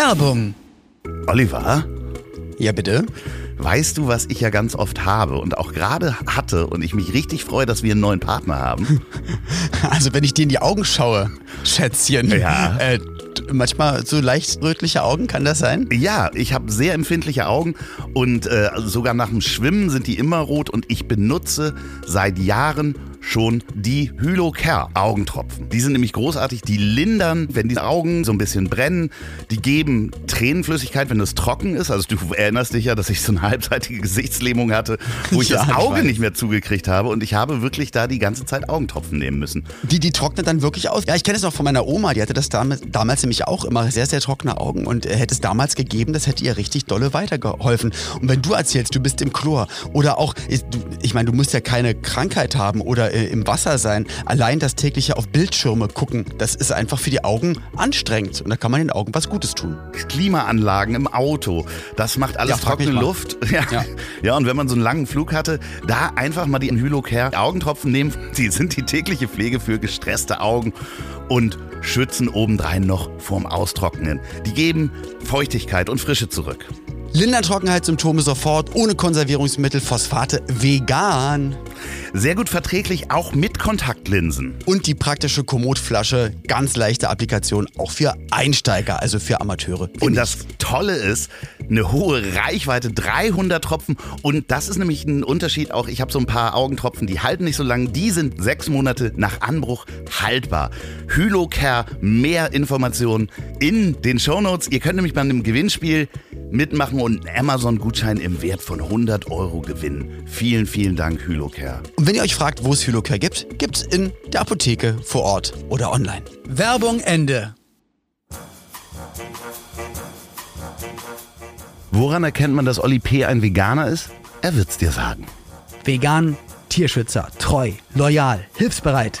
Werbung. Oliver, Ja, bitte? weißt du, was ich ja ganz oft habe und auch gerade hatte und ich mich richtig freue, dass wir einen neuen Partner haben? Also, wenn ich dir in die Augen schaue, Schätzchen. Ja. Äh, manchmal so leicht rötliche Augen, kann das sein? Ja, ich habe sehr empfindliche Augen und äh, sogar nach dem Schwimmen sind die immer rot und ich benutze seit Jahren schon die Hylocare Augentropfen. Die sind nämlich großartig, die lindern, wenn die Augen so ein bisschen brennen, die geben Tränenflüssigkeit, wenn es trocken ist. Also du erinnerst dich ja, dass ich so eine halbseitige Gesichtslähmung hatte, wo ich Ja, das ich Auge weiß. nicht mehr zugekriegt habe und ich habe wirklich da die ganze Zeit Augentropfen nehmen müssen. Die, die trocknet dann wirklich aus. Ja, ich kenne es noch von meiner Oma, die hatte das damals, damals nämlich auch immer sehr, sehr trockene Augen und äh, hätte es damals gegeben, das hätte ihr richtig dolle weitergeholfen. Und wenn du erzählst, du bist im Chlor oder auch, ich, ich meine, du musst ja keine Krankheit haben oder äh, im Wasser sein, allein das tägliche auf Bildschirme gucken, das ist einfach für die Augen anstrengend und da kann man den Augen was Gutes tun. Klimaanlagen im Auto, das macht alles Ja, trockene. Luft. Ja. Ja. ja, und wenn man so einen langen Flug hatte, da einfach mal die Hylocare Augentropfen nehmen. Die sind die tägliche Pflege für gestresste Augen und schützen obendrein noch vorm Austrocknen. Die geben Feuchtigkeit und Frische zurück. Lindern Trockenheitssymptome sofort, ohne Konservierungsmittel, Phosphate, vegan. Sehr gut verträglich, auch mit Kontaktlinsen. Und die praktische Komootflasche, ganz leichte Applikation, auch für Einsteiger, also für Amateure. Und das Tolle ist, eine hohe Reichweite, 300 Tropfen. Und das ist nämlich ein Unterschied auch. Ich habe so ein paar Augentropfen, die halten nicht so lange. Die sind sechs Monate nach Anbruch haltbar. Hylocare, mehr Informationen in den Shownotes. Ihr könnt nämlich bei einem Gewinnspiel mitmachen und einen Amazon-Gutschein im Wert von 100 Euro gewinnen. Vielen, vielen Dank, Hylocare. Und wenn ihr euch fragt, wo es Hylocare gibt, gibt's in der Apotheke vor Ort oder online. Werbung Ende. Woran erkennt man, dass Olli P. ein Veganer ist? Er wird's dir sagen. Vegan, Tierschützer, treu, loyal, hilfsbereit.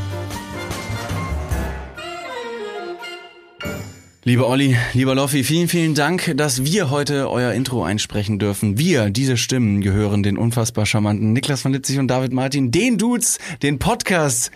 Lieber Olli, lieber Loffi, vielen, vielen Dank, dass wir heute euer Intro einsprechen dürfen. Wir, diese Stimmen, gehören den unfassbar charmanten Niklas von Litzig und David Martin, den Dudes, den Podcast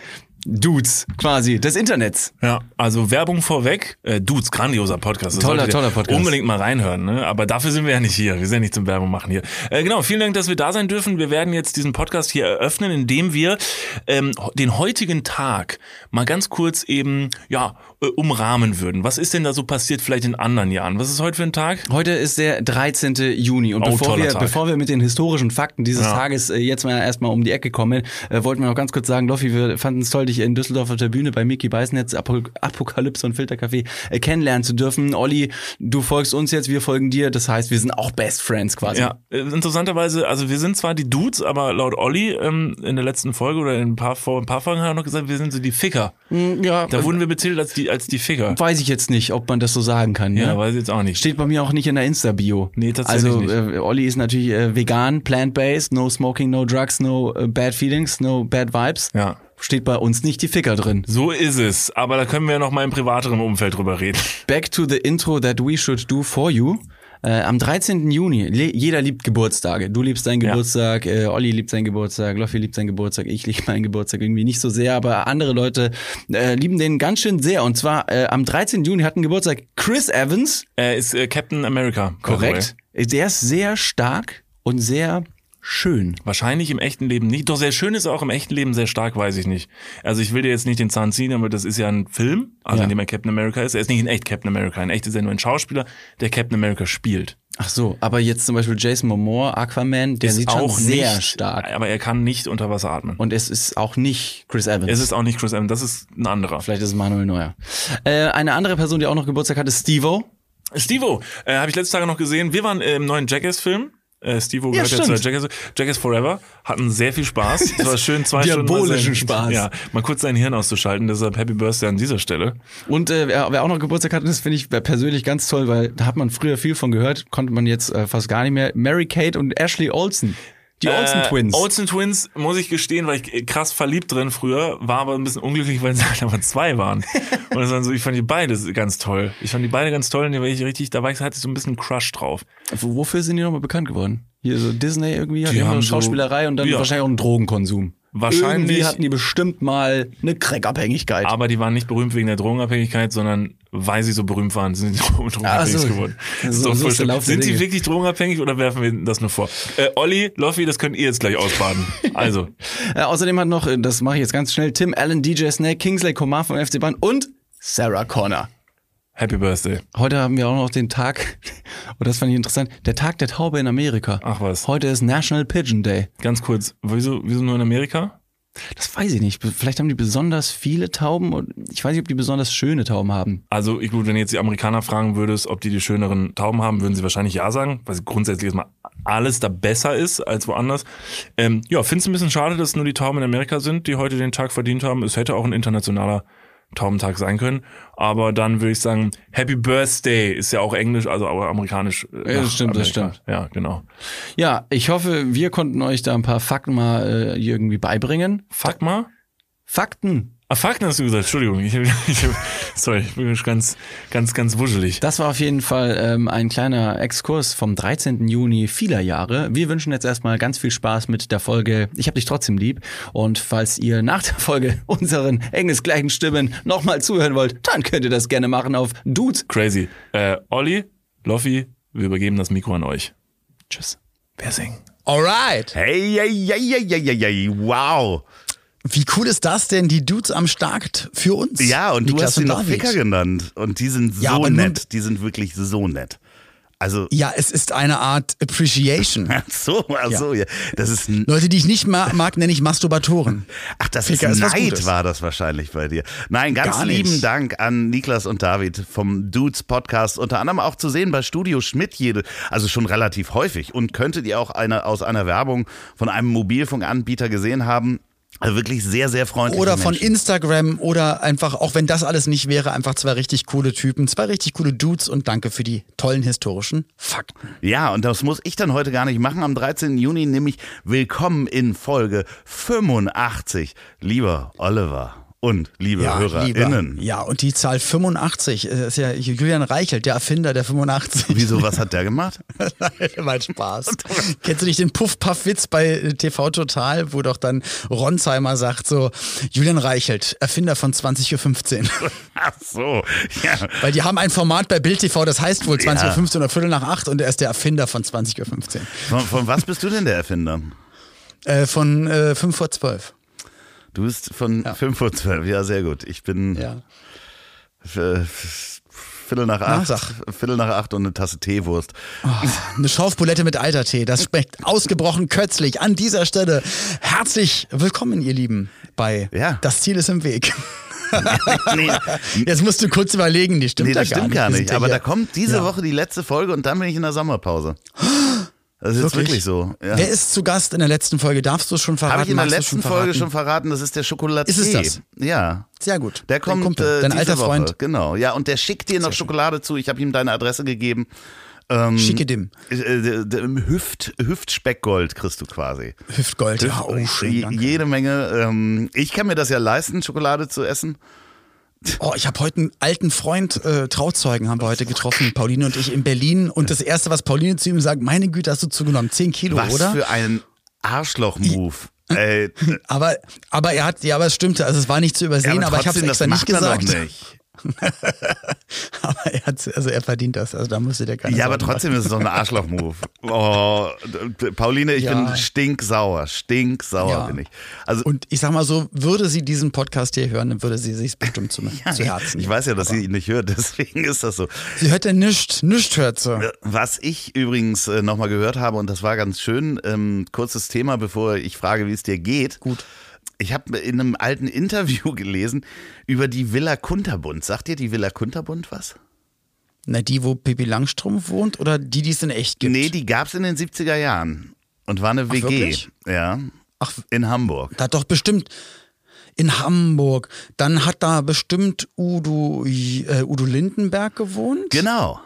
Dudes quasi des Internets. Ja, also Werbung vorweg. Äh, Dudes, grandioser Podcast. Das Toller, toller Podcast. Unbedingt mal reinhören, ne? Aber dafür sind wir ja nicht hier. Wir sind ja nicht zum Werbung machen hier. Äh, genau, vielen Dank, dass wir da sein dürfen. Wir werden jetzt diesen Podcast hier eröffnen, indem wir ähm, den heutigen Tag mal ganz kurz eben, ja, äh, umrahmen würden. Was ist denn da so passiert vielleicht in anderen Jahren? Was ist heute für ein Tag? Heute ist der 13. Juni und Oh, bevor, toller wir, Tag. bevor wir mit den historischen Fakten dieses Ja. Tages äh, jetzt mal erstmal um die Ecke kommen, äh, wollten wir noch ganz kurz sagen, Loffi, wir fanden es toll, dich in Düsseldorf auf der Bühne bei Mickey Beißnetz, Apo Apokalypse und Filtercafé äh, kennenlernen zu dürfen. Olli, du folgst uns jetzt, wir folgen dir, das heißt, wir sind auch Best Friends quasi. Ja, äh, interessanterweise, also wir sind zwar die Dudes, aber laut Olli ähm, in der letzten Folge oder in ein paar, vor ein paar Folgen hat er noch gesagt, wir sind so die Ficker. ja Da wurden wir bezählt als die, als die Ficker. weiß ich jetzt nicht, ob man das so sagen kann. Ja, ne? weiß ich jetzt auch nicht. Steht bei mir auch nicht in der Insta-Bio. Nee, tatsächlich also, nicht. äh, Olli ist natürlich äh, vegan, plant-based, no smoking, no drugs, no äh, bad feelings, no bad vibes. Ja. Steht bei uns nicht die Ficker drin. So ist es. Aber da können wir ja noch mal im privateren Umfeld drüber reden. Back to the intro that we should do for you. Äh, am 13. Juni, jeder liebt Geburtstage. Du liebst deinen Ja. Geburtstag, äh, Olli liebt seinen Geburtstag, Loffi liebt seinen Geburtstag, ich liebe meinen Geburtstag irgendwie nicht so sehr, aber andere Leute äh, lieben den ganz schön sehr. Und zwar äh, am 13. Juni hat einen Geburtstag Chris Evans, Er ist äh, Captain America. korrekt. Der ist sehr stark und sehr schön. Wahrscheinlich im echten Leben nicht. Doch sehr schön ist er auch im echten Leben sehr stark, weiß ich nicht. Also ich will dir jetzt nicht den Zahn ziehen, aber das ist ja ein Film, also Ja. in dem er Captain America ist. Er ist nicht in echt Captain America. In echt ist er nur ein Schauspieler, der Captain America spielt. Ach so, aber jetzt zum Beispiel Jason Momoa, Aquaman, der ist sieht schon auch sehr nicht, stark. Aber er kann nicht unter Wasser atmen. Und es ist auch nicht Chris Evans. es ist auch nicht Chris Evans, das ist ein anderer. Vielleicht ist es Manuel Neuer. Äh, eine andere Person, die auch noch Geburtstag hat, ist Stevo. Stevo, äh, habe ich letzte Tage noch gesehen. Wir waren im neuen Jackass-Film. Äh, Stevo Ja, gehört ja, stimmt. zu Jackass, Jackass Forever. Hatten sehr viel Spaß. Es war schön, zwei Stunden. Diabolischen Spaß. Ja, mal kurz sein Hirn auszuschalten. Deshalb Happy Birthday an dieser Stelle. Und äh, wer, wer auch noch Geburtstag hat, das finde ich persönlich ganz toll, weil da hat man früher viel von gehört, konnte man jetzt äh, fast gar nicht mehr. Mary Kate und Ashley Olsen. Die Olsen Twins. Äh, Olsen Twins, muss ich gestehen, war ich krass verliebt drin früher, war aber ein bisschen unglücklich, weil es halt einfach zwei waren. Und das waren so, ich fand die beide ganz toll. Ich fand die beide ganz toll und da war ich richtig, da war ich, hatte ich so ein bisschen Crush drauf. Wofür sind die nochmal bekannt geworden? Hier so Disney irgendwie, Die immer haben so- Schauspielerei und dann Ja. wahrscheinlich auch einen Drogenkonsum. Wahrscheinlich. Irgendwie hatten die bestimmt mal eine Crackabhängigkeit. Aber die waren nicht berühmt wegen der Drogenabhängigkeit, sondern weil sie so berühmt waren, sind sie drogenabhängig Ach so. geworden. So- so sind sie wirklich drogenabhängig oder werfen wir das nur vor? Äh, Olli, Loffi, das könnt ihr jetzt gleich ausbaden. Also, Äh, außerdem hat noch, äh, das mache ich jetzt ganz schnell, Tim Allen, DJ Snake, Kingsley Coman vom FC Bayern und Sarah Connor. Happy Birthday. Heute haben wir auch noch den Tag, und das fand ich interessant, der Tag der Taube in Amerika. Ach was. Heute ist National Pigeon Day. Ganz kurz, wieso, wieso nur in Amerika? Das weiß ich nicht. Vielleicht haben die besonders viele Tauben und ich weiß nicht, ob die besonders schöne Tauben haben. Also, ich gut, wenn du jetzt die Amerikaner fragen würdest, ob die die schöneren Tauben haben, würden sie wahrscheinlich ja sagen, weil grundsätzlich erstmal alles da besser ist als woanders. Ähm, ja, find's ein bisschen schade, dass nur die Tauben in Amerika sind, die heute den Tag verdient haben. Es hätte auch ein internationaler Taubentag sein können. Aber dann würde ich sagen, Happy Birthday ist ja auch Englisch, also auch amerikanisch. äh, Ja, das stimmt, das Amerika. Ja, genau. Ja, ich hoffe, wir konnten euch da ein paar Fakten mal äh, irgendwie beibringen. Mal. Fakten. Ah, Fakten hast du gesagt, Entschuldigung. Ich, ich, sorry, ich bin ganz, ganz, ganz wuschelig. Das war auf jeden Fall ähm, ein kleiner Exkurs vom 13. Juni vieler Jahre. Wir wünschen jetzt erstmal ganz viel Spaß mit der Folge Ich hab dich trotzdem lieb. Und falls ihr nach der Folge unseren engelsgleichen Stimmen nochmal zuhören wollt, dann könnt ihr das gerne machen auf Dudes. Crazy. Äh, Olli, Loffi, wir übergeben das Mikro an euch. Tschüss. Wer singt? Alright. Hey, hey, hey, hey, hey, hey, hey, wow. Wie cool ist das denn? Die Dudes am Start für uns. Ja, und du Niklas hast sie noch. Ficker genannt. Und die sind Ja, so nun- nett. Die sind wirklich so nett. Also, Ja, es ist eine Art Appreciation. ach so, ach so, ja. Das ist Leute, die ich nicht ma mag, nenne ich Masturbatoren. ach, das Ficker ist ist Neid, Gutes. war das wahrscheinlich bei dir. Nein, ganz Gar nicht. lieben Dank an Niklas und David vom Dudes Podcast. Unter anderem auch zu sehen bei Studio Schmidt jede, also schon relativ häufig. Und könntet ihr auch eine, aus einer Werbung von einem Mobilfunkanbieter gesehen haben. Also wirklich sehr, sehr freundlich. Oder von Instagram oder einfach, auch wenn das alles nicht wäre, einfach zwei richtig coole Typen, zwei richtig coole Dudes und danke für die tollen historischen Fakten. Ja, und das muss ich dann heute gar nicht machen. Am 13. Juni nämlich willkommen in Folge 85. Lieber Oliver und liebe HörerInnen. lieber. Ja, und die Zahl 85 das ist ja Julian Reichelt, der Erfinder der 85. Wieso, was hat der gemacht? Mein Spaß. Kennst du nicht den Puff-Puff-Witz bei äh, TV Total, wo doch dann Ronsheimer sagt so, Julian Reichelt, Erfinder von 20.15 Uhr. Ach so, ja. Weil die haben ein Format bei Bild TV, das heißt wohl 20.15 Ja. Uhr oder Viertel nach acht und er ist der Erfinder von 20.15 Uhr. Von, von was bist du denn der Erfinder? Äh, von äh, 5 vor 12. Du bist von Ja. 5 Uhr 12. Ja, sehr gut. Ich bin Ja. Viertel nach acht, sag. Viertel nach acht und eine Tasse Teewurst. Eine Schaufbulette mit Eitertee, das schmeckt ausgebrochen kötzlich. An dieser Stelle herzlich willkommen, ihr Lieben, bei Ja. Das Ziel ist im Weg. Nee, Jetzt musst du kurz überlegen, die stimmt nee das stimmt gar Wir nicht. sind ja Aber hier- da kommt diese Ja. Woche die letzte Folge und dann bin ich in der Sommerpause. Das ist jetzt Wirklich? wirklich so. Ja. Wer ist zu Gast in der letzten Folge? Darfst du es schon verraten? Habe ich in der Magst letzten schon Folge schon verraten, das ist der Schokoladier. Ist es das? Ja. Sehr gut. Der kommt Kumpel, äh, dein alter Woche. Freund. Genau. Ja, und der schickt dir noch Schokolade zu. Ich habe ihm deine Adresse gegeben. Ähm, Schicke Dim. äh, äh, Hüft, Hüftspeckgold kriegst du quasi. Hüftgold. Ja, oh, schön, danke. Jede Menge. Ähm, ich kann mir das ja leisten, Schokolade zu essen. Oh, ich habe heute einen alten Freund, äh, Trauzeugen haben wir heute getroffen, Pauline und ich in Berlin. Und das Erste, was Pauline zu ihm sagt, meine Güte, hast du zugenommen. Zehn Kilo, Was oder? für ein Arschloch-Move. Ey, Aber, aber er hat, ja, aber es stimmte. Also es war nicht zu übersehen, aber, ich habe es trotzdem, extra nicht gesagt. Nicht. Aber er hat, also er verdient das. Also da musste der keine Ja, aber trotzdem ist es doch ein Arschloch-Move. Oh, Pauline, ich Ja. bin stinksauer. Stinksauer Ja. bin ich. Also, Und ich sag mal so, würde sie diesen Podcast hier hören, dann würde sie sich bestimmt zu, zu Herzen. ich weiß ja, dass sie ihn nicht hört, deswegen ist das so. Sie hört ja nichts, nichts hört sie. Was ich übrigens äh, nochmal gehört habe, und das war ganz schön, ähm, kurzes Thema, bevor ich frage, wie es dir geht. Gut. Ich habe in einem alten Interview gelesen über die Villa Kunterbund. Sagt dir die Villa Kunterbund was? Na, die, wo Pippi Langstrumpf wohnt oder die, die es in echt gibt? Nee, die gab's in den 70er Jahren. Und war eine WG. wirklich? Ja. Ach, In Hamburg. Da hat doch bestimmt in Hamburg. Dann hat da bestimmt Udo, äh, Udo Lindenberg gewohnt. Genau.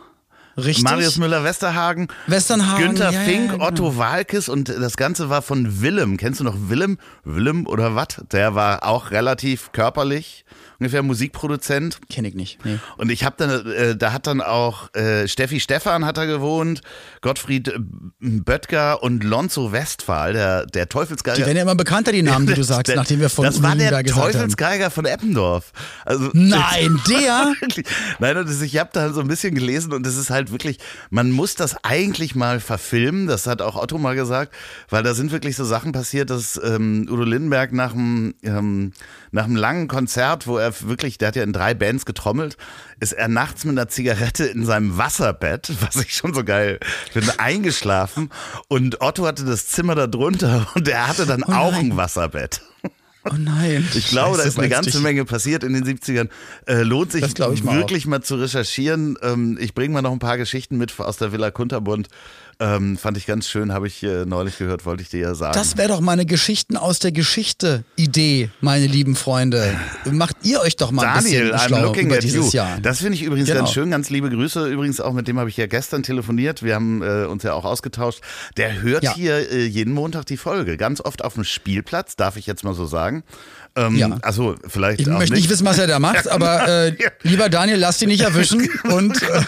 Richtig. Marius Müller-Westerhagen, Westernhagen, Günther ja, Fink, ja, genau. Otto Walkes und das Ganze war von Willem. Kennst du noch Willem? Willem oder was? Der war auch relativ körperlich, ungefähr Musikproduzent. Kenn ich nicht. Nee. Und ich habe dann, äh, da hat dann auch äh, Steffi Stephan hat da gewohnt, Gottfried äh, Böttger und Lonzo Westphal, der, der Die Teufelsgeiger. werden ja immer bekannter, die Namen, die du sagst, Der- nachdem wir von Das war der gesagt haben. Teufelsgeiger von Eppendorf. Also, Nein, der? Nein, und das, ich habe da so ein bisschen gelesen und es ist halt wirklich, man muss das eigentlich mal verfilmen, das hat auch Otto mal gesagt, weil da sind wirklich so Sachen passiert, dass ähm, Udo Lindenberg nach einem, ähm, nach einem langen Konzert, wo er wirklich, der hat ja in drei Bands getrommelt, ist er nachts mit einer Zigarette in seinem Wasserbett, was ich schon so geil finde, eingeschlafen und Otto hatte das Zimmer da drunter und er hatte dann Oh auch ein Wasserbett. Oh nein. Ich glaube, da Scheiße, ist eine ganze du- Menge passiert in den 70ern. Äh, lohnt sich Das glaub ich mal wirklich mal zu recherchieren. Ähm, ich bringe mal noch ein paar Geschichten mit aus der Villa Kunterbund. Ähm, fand ich ganz schön, habe ich äh, neulich gehört, wollte ich dir ja sagen. Das wäre doch mal eine Geschichten aus der Geschichte Idee, meine lieben Freunde. Macht ihr euch doch mal ein Daniel, bisschen I'm schlau looking über at dieses you. Jahr. Das finde ich übrigens Genau. ganz schön. Ganz liebe Grüße. Übrigens auch mit dem habe ich ja gestern telefoniert. Wir haben äh, uns ja auch ausgetauscht. Der hört Ja. hier äh, jeden Montag die Folge. Ganz oft auf dem Spielplatz, darf ich jetzt mal so sagen. Ähm, Ja. Also vielleicht Ich möchte nicht wissen, was er da macht, aber äh, lieber Daniel, lass dich nicht erwischen. Und äh,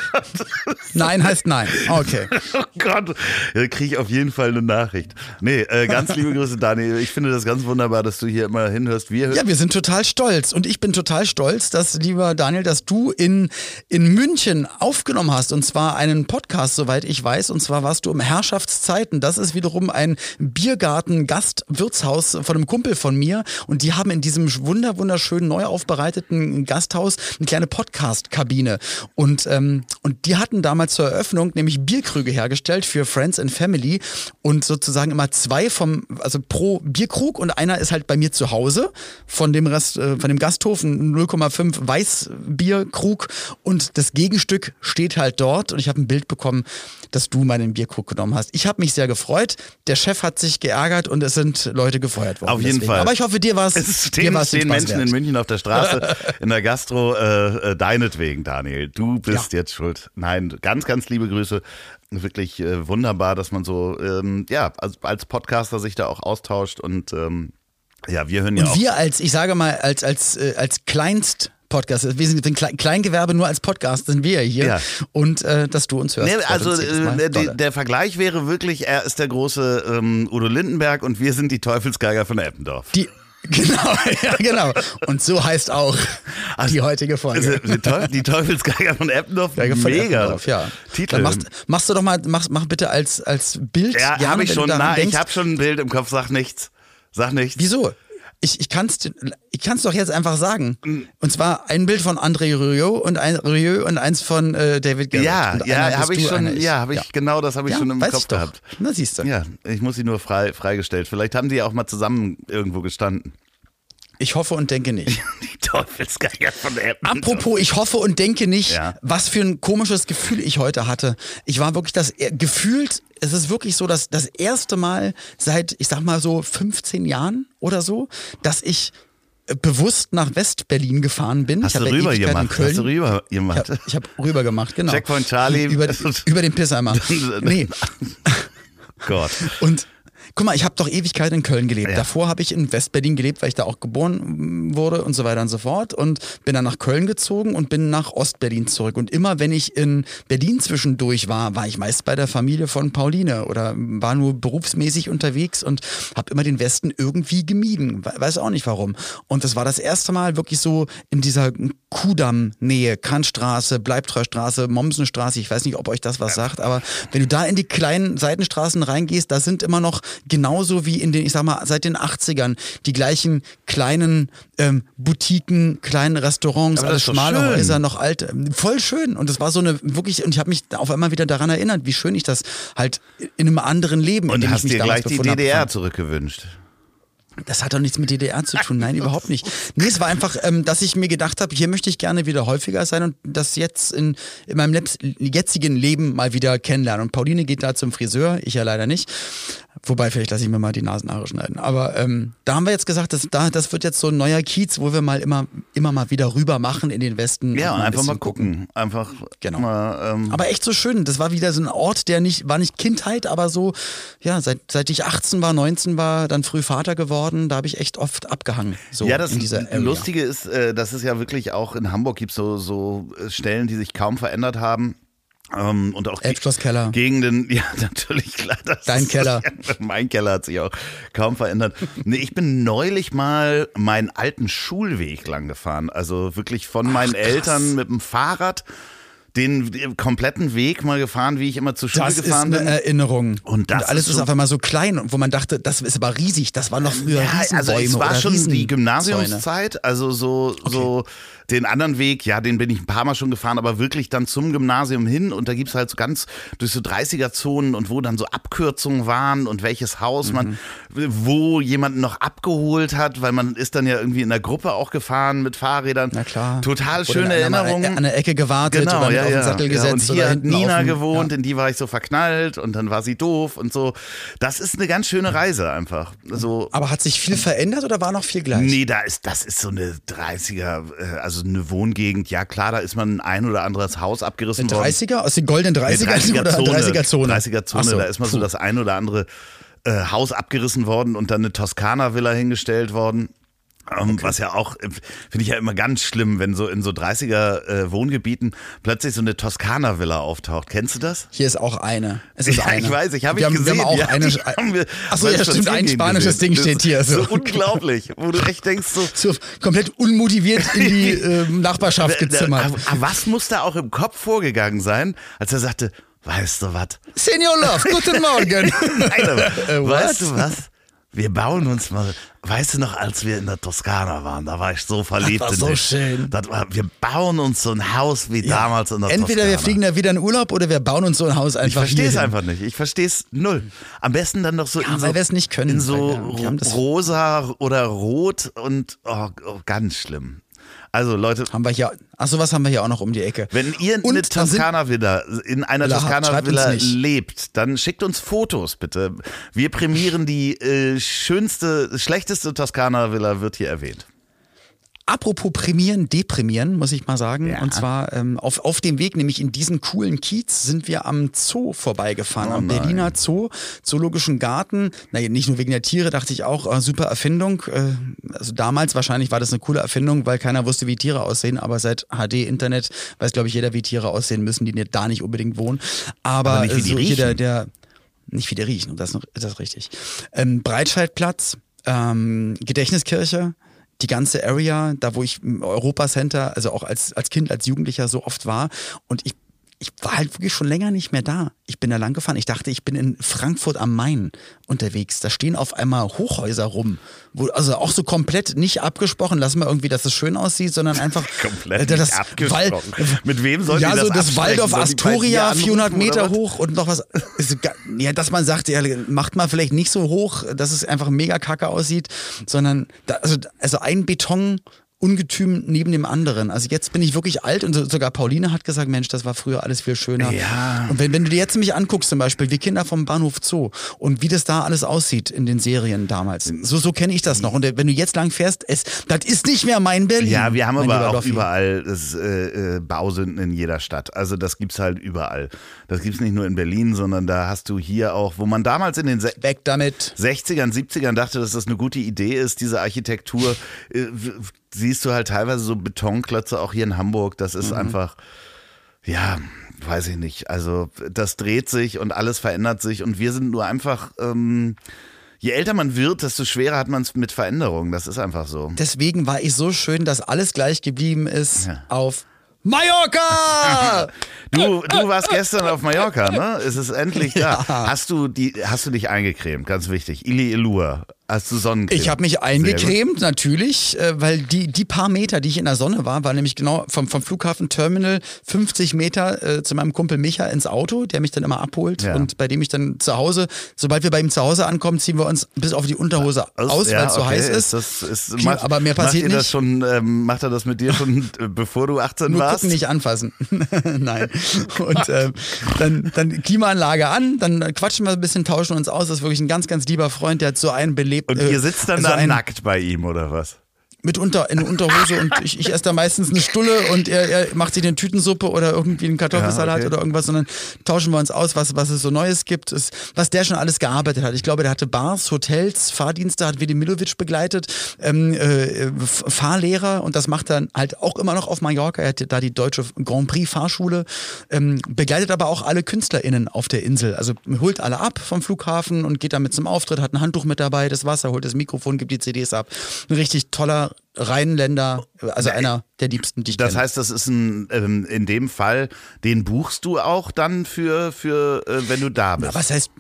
nein heißt nein. Okay. Oh Gott, da kriege ich auf jeden Fall eine Nachricht. Nee, äh, ganz liebe Grüße, Daniel. Ich finde das ganz wunderbar, dass du hier immer hinhörst. Wir. Ja, wir sind total stolz. Und ich bin total stolz, dass, lieber Daniel, dass du in, in München aufgenommen hast. Und zwar einen Podcast, soweit ich weiß. Und zwar warst du im Herrschaftszeiten. Das ist wiederum ein Biergarten-Gastwirtshaus von einem Kumpel von mir. Und die haben in diesem wunder, wunderschönen, neu aufbereiteten Gasthaus eine kleine Podcast-Kabine. Und, ähm, und die hatten damals zur Eröffnung nämlich Bierkrüge hergestellt für Friends and Family. Und sozusagen immer zwei vom, also pro Bierkrug und einer ist halt bei mir zu Hause von dem Rest, äh, von dem Gasthof ein 0,5 Weißbierkrug und das Gegenstück steht halt dort und ich habe ein Bild bekommen, dass du meinen Bierkrug genommen hast. Ich habe mich sehr gefreut. Der Chef hat sich geärgert und es sind Leute gefeuert worden. Auf jeden deswegen. Fall. Aber ich hoffe, dir war es stehen, den stehen Menschen wert. in München auf der Straße, in der Gastro, äh, äh, deinetwegen, Daniel. Du bist jetzt schuld. Nein, ganz, ganz liebe Grüße. Wirklich äh, wunderbar, dass man so, ähm, ja, als, als Podcaster sich da auch austauscht und ähm, ja, wir hören ja Und auch. wir als, ich sage mal, als, als, äh, als Kleinst Podcast, wir sind ein Kle- Kleingewerbe nur als Podcast, sind wir ja hier. Ja. Und äh, dass du uns hörst. Nee, also äh, der, der Vergleich wäre wirklich, er ist der große ähm, Udo Lindenberg und wir sind die Teufelsgeiger von Eppendorf. Die, genau, ja, genau. Und so heißt auch die heutige Also, Folge. die, Teufel, die Teufelsgeiger von Eppendorf, Geiger von mega. Eppendorf, ja. Titel. Dann machst, machst du doch mal, mach, mach bitte als, als Bild. ja, habe ich schon. Na, ich habe schon ein Bild im Kopf. Sag nichts. Sag nichts. Wieso? Ich, ich kann es ich kann's doch jetzt einfach sagen. Mm. Und zwar ein Bild von André Rieu und ein Rieu und eins von äh, David Garrett. Ja, ja, habe ich schon. Ja, habe ich genau das habe ich ja, schon im Kopf gehabt. Na siehst du. Ja, ich muss sie nur frei freigestellt. Vielleicht haben die ja auch mal zusammen irgendwo gestanden. Ich hoffe und denke nicht. Die Teufelsgeiger von Eppendorf. Apropos, ich hoffe und denke nicht, Ja. was für ein komisches Gefühl ich heute hatte. Ich war wirklich das er- gefühlt, es ist wirklich so, dass das erste Mal seit, ich sag mal so 15 Jahren oder so, dass ich äh, bewusst nach West-Berlin gefahren bin. Hast ich du rüber Ewigkeiten in gemacht? Hast du rüber Ich gemacht? habe ich hab rüber gemacht, genau. Checkpoint Charlie. Über, über den Pissheimer. nee. Gott. Und guck mal, ich habe doch Ewigkeit in Köln gelebt. Ja. Davor habe ich in Westberlin gelebt, weil ich da auch geboren mm, wurde und so weiter und so fort. Und bin dann nach Köln gezogen und bin nach Ostberlin zurück. Und immer wenn ich in Berlin zwischendurch war, war ich meist bei der Familie von Pauline oder war nur berufsmäßig unterwegs und habe immer den Westen irgendwie gemieden. We- Weiß auch nicht warum. Und das war das erste Mal wirklich so in dieser Kudamm-Nähe, Kantstraße, Bleibtreustraße, Mommsenstraße. Ich weiß nicht, ob euch das was sagt, aber wenn du da in die kleinen Seitenstraßen reingehst, da sind immer noch genauso wie in den, ich sag mal, seit den 80ern die gleichen kleinen ähm, Boutiquen, kleinen Restaurants, alles das schmale schön. Häuser, noch alte. Voll schön. Und es war so eine wirklich, und ich habe mich auf einmal wieder daran erinnert, wie schön ich das halt in einem anderen Leben, in Und dem ich hast mich dir damals gleich die DDR zurückgewünscht. Das hat doch nichts mit DDR zu tun, nein, überhaupt nicht. Nee, es war einfach, ähm, dass ich mir gedacht habe, hier möchte ich gerne wieder häufiger sein und das jetzt in, in meinem Lebs- jetzigen Leben mal wieder kennenlernen. Und Pauline geht da zum Friseur, ich ja leider nicht. Wobei, vielleicht lasse ich mir mal die Nasenhaare schneiden. Aber ähm, da haben wir jetzt gesagt, dass da, das wird jetzt so ein neuer Kiez, wo wir mal immer, immer mal wieder rüber machen in den Westen. Ja, und ein einfach mal gucken. Einfach Genau. mal. Ähm, Aber echt so schön. Das war wieder so ein Ort, der nicht, war nicht Kindheit, aber so, ja, seit, seit ich 18 war, 19 war, dann früh Vater geworden, da habe ich echt oft abgehangen. So ja, das. Lustige ist, äh, dass es ja wirklich auch in Hamburg gibt so, so äh, Stellen, die sich kaum verändert haben. Ähm, und auch Elbschlosskeller. Gegenden, ja, natürlich, klar. Das Dein ist- Keller. mein Keller hat sich auch kaum verändert. Nee, ich bin neulich mal meinen alten Schulweg lang gefahren. Also wirklich von meinen Eltern mit dem Fahrrad den, kompletten Weg mal gefahren, wie ich immer zur Schule Das ist gefahren eine bin. Erinnerung. Und das alles ist ist, so- auf einmal so klein, wo man dachte, das ist aber riesig. Das waren noch früher Ja, also Riesenbäume es war schon die. Gymnasiumszeit, also so, so den anderen Weg, ja, den bin ich ein paar Mal schon gefahren, aber wirklich dann zum Gymnasium hin und da gibt's halt so ganz durch so 30er-Zonen und wo dann so Abkürzungen waren und welches Haus man, Mhm. wo jemanden noch abgeholt hat, weil man ist dann ja irgendwie in der Gruppe auch gefahren mit Fahrrädern. Na klar. Total Oder schöne mal Erinnerungen. An der Ecke gewartet Genau, oder ja, auf den ja. Sattel ja, gesetzt und oder hier hat Nina dem- gewohnt, Ja. in die war ich so verknallt und dann war sie doof und so. Das ist eine ganz schöne Reise einfach. So, Aber hat sich viel verändert oder war noch viel gleich? Nee, da ist, das ist so eine 30er, äh, also eine Wohngegend. Ja, klar, da ist man ein oder anderes Haus abgerissen worden. 30er? Aus den goldenen 30ern 30er oder Zone. 30er Zone? 30er Zone, so, da ist mal so das ein oder andere äh, Haus abgerissen worden und dann eine Toskana-Villa hingestellt worden. Ähm, Was ja auch, äh, finde ich ja immer ganz schlimm, wenn so in so 30er äh, Wohngebieten plötzlich so eine Toskana-Villa auftaucht. Kennst du das? Hier ist auch eine. Es ist Ja, eine. ich weiß, ich habe ich gesehen. Wir haben auch ja, eine. haben wir Achso, ja, stimmt. Ein spanisches gesehen. Ding steht Das hier. So So. unglaublich, wo du echt denkst so, so komplett unmotiviert in die ähm, Nachbarschaft gezimmert. Aber aber was muss da auch im Kopf vorgegangen sein, als er sagte, weißt du was? Senior Love, guten Morgen. Nein, Äh, weißt du was? Wir bauen uns mal, weißt du noch, als wir in der Toskana waren, da war ich so verliebt war in so dich. schön. Das war, wir bauen uns so ein Haus wie damals in der Entweder Toskana. wir fliegen da wieder in Urlaub oder wir bauen uns so ein Haus ich einfach verstehe es einfach nicht. Ich verstehe es null. Am besten dann noch so in so, weil wir es nicht können. in so das- rosa oder rot und oh, oh, ganz schlimm. Also Leute, Haben wir hier, ach sowas haben wir hier auch noch um die Ecke. Wenn ihr Und eine Toskana-Villa in einer Toskana-Villa lebt, dann schickt uns Fotos bitte. Wir prämieren die äh, schönste, schlechteste Toskana-Villa wird hier erwähnt. Apropos prämieren, deprimieren, muss ich mal sagen. Ja. Und zwar ähm, auf, auf dem Weg, nämlich in diesen coolen Kiez, sind wir am Zoo vorbeigefahren. Oh am nein. Berliner Zoo, Zoologischen Garten. Naja, nicht nur wegen der Tiere, dachte ich auch, äh, super Erfindung. Äh, also damals wahrscheinlich war das eine coole Erfindung, weil keiner wusste, wie Tiere aussehen. Aber seit HD-Internet weiß, glaube ich, jeder, wie Tiere aussehen müssen, die da nicht unbedingt wohnen. Aber, Aber nicht, wie äh, die so der, riechen. der, nicht wie die riechen, das das ist richtig. Ähm, Breitscheidplatz, ähm, Gedächtniskirche, die ganze Area, da wo ich im Europacenter, also auch als, als Kind, als Jugendlicher so oft war. Und ich, ich war halt wirklich schon länger nicht mehr da. Ich bin da lang gefahren. Ich dachte, ich bin in Frankfurt am Main unterwegs. Da stehen auf einmal Hochhäuser rum. Wo, also auch so komplett nicht abgesprochen, lass mal irgendwie, dass es schön aussieht, sondern einfach Komplett äh, nicht abgesprochen. Mit wem sollen ja, die das so das absprechen? Waldorf Astoria, anrufen 400 oder Meter hoch und noch was. Ja, dass man sagt, ja, macht mal vielleicht nicht so hoch, dass es einfach mega kacke aussieht, sondern da, also, also ein Beton. Ungetüm neben dem anderen. Also jetzt bin ich wirklich alt und so, sogar Pauline hat gesagt, Mensch, das war früher alles viel schöner. Ja. Und wenn, wenn du dir jetzt mich anguckst, zum Beispiel, wir Kinder vom Bahnhof Zoo und wie das da alles aussieht in den Serien damals. So, so kenne ich das noch. Und wenn du jetzt lang fährst, es, das ist nicht mehr mein Berlin. Ja, wir haben aber auch Loffi. überall das, äh, äh, Bausünden in jeder Stadt. Also das gibt's halt überall. Das gibt's nicht nur in Berlin, sondern da hast du hier auch, wo man damals in den Se Weg damit. 60ern, 70ern dachte, dass das eine gute Idee ist, diese Architektur. Äh, siehst du halt teilweise so Betonklötze auch hier in Hamburg. Das Mhm. ist einfach, ja, weiß ich nicht. Also das dreht sich und alles verändert sich und wir sind nur einfach, ähm, je älter man wird, desto schwerer hat man es mit Veränderungen. Das ist einfach so. Deswegen war ich so schön, dass alles gleich geblieben ist Ja. auf Mallorca! Du, du warst gestern auf Mallorca, ne? Es ist endlich da. Hast du die, hast du dich eingecremt? Ganz wichtig. Ili Ilua. Hast du Sonnencreme? Ich habe mich eingecremt, natürlich, äh, weil die, die paar Meter, die ich in der Sonne war, war nämlich genau vom, vom Flughafen Terminal 50 Meter äh, zu meinem Kumpel Micha ins Auto, der mich dann immer abholt Ja. und bei dem ich dann zu Hause, sobald wir bei ihm zu Hause ankommen, ziehen wir uns bis auf die Unterhose aus, ja, weil es so okay. heiß ist. das, ist Klima- aber mehr passiert macht nicht. schon, ähm, macht er das mit dir schon, äh, bevor du 18 Nur warst? gucken, nicht anfassen. Nein. Und ähm, dann, dann Klimaanlage an, dann quatschen wir ein bisschen, tauschen uns aus. Das ist wirklich ein ganz, ganz lieber Freund, der hat so einen belebt. Und äh, ihr sitzt dann also da nackt bei ihm, oder was? Mit unter, in Unterhose und ich, ich esse da meistens eine Stulle und er, er macht sich eine Tütensuppe oder irgendwie einen Kartoffelsalat Ja, okay. oder irgendwas, sondern tauschen wir uns aus, was, was es so Neues gibt, ist, was der schon alles gearbeitet hat. Ich glaube, der hatte Bars, Hotels, Fahrdienste, hat Vidi Milovic begleitet, ähm, äh, Fahrlehrer und das macht er halt auch immer noch auf Mallorca. Er hat da die deutsche Grand Prix Fahrschule, ähm, begleitet aber auch alle KünstlerInnen auf der Insel. Also holt alle ab vom Flughafen und geht damit zum Auftritt, hat ein Handtuch mit dabei, das Wasser, holt das Mikrofon, gibt die CDs ab. Ein richtig toller Rheinländer, also einer der liebsten, ich Das heißt, das ist ein, ähm, in dem Fall, den buchst du auch dann für, für äh, wenn du da bist. Ja, was heißt,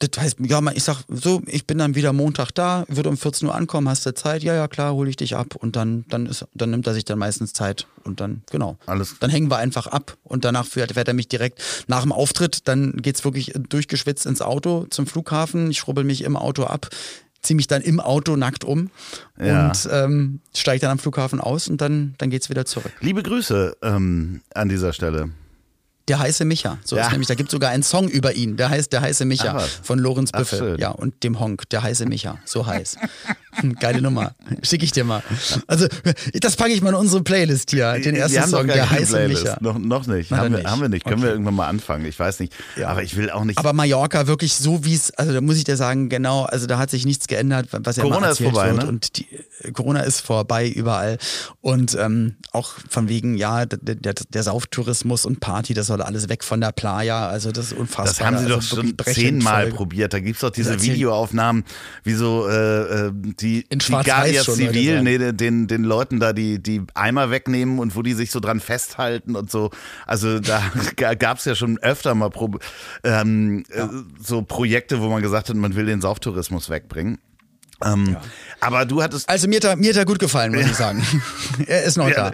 das heißt, ja, ich sag so, ich bin dann wieder Montag da, würde um 14 Uhr ankommen, hast du Zeit? Ja, ja, klar, hole ich dich ab. Und dann, dann ist, dann nimmt er sich dann meistens Zeit und dann, genau. Alles- Dann hängen wir einfach ab und danach fährt, fährt er mich direkt nach dem Auftritt, dann geht's wirklich durchgeschwitzt ins Auto zum Flughafen. Ich schrubbel mich im Auto ab, ziehe mich dann im Auto nackt um Ja. und ähm, steige dann am Flughafen aus und dann, dann geht's wieder zurück. Liebe Grüße ähm, an dieser Stelle. Der heiße Micha. So Ja. ist nämlich, da gibt sogar einen Song über ihn. Der heißt Der heiße Micha Ach von Lorenz Büffel. Ja, und dem Honk, der heiße Micha. So heiß. Geile Nummer. Schicke ich dir mal. Also, das packe ich mal in unsere Playlist hier. Den ersten wir haben Song, der heiße Playlist. Noch, noch nicht. Haben, wir, nicht. haben wir nicht. Können wir Okay. irgendwann mal anfangen. Ich weiß nicht. Ja. Aber ich will auch nicht. Aber Mallorca wirklich so wie es, also da muss ich dir sagen, genau, also da hat sich nichts geändert, was ja Corona ist vorbei, wird. ne? Und die, Corona ist vorbei überall. Und ähm, auch von wegen, ja, der, der, der Sauftourismus und Party, das soll alles weg von der Playa. Also das ist unfassbar. das haben sie also doch schon zehnmal voll. probiert. Da gibt es doch diese Videoaufnahmen, wie so äh, äh, die, In die Guardia sagen. nee, den, den Leuten da die, die Eimer wegnehmen und wo die sich so dran festhalten und so. Also da gab es ja schon öfter mal Pro, ähm, äh, so Projekte, wo man gesagt hat, man will den Sauftourismus wegbringen. Ähm, Aber du hattest Also mir hat er, mir hat er gut gefallen, muss ich sagen. er ist noch Ja, da.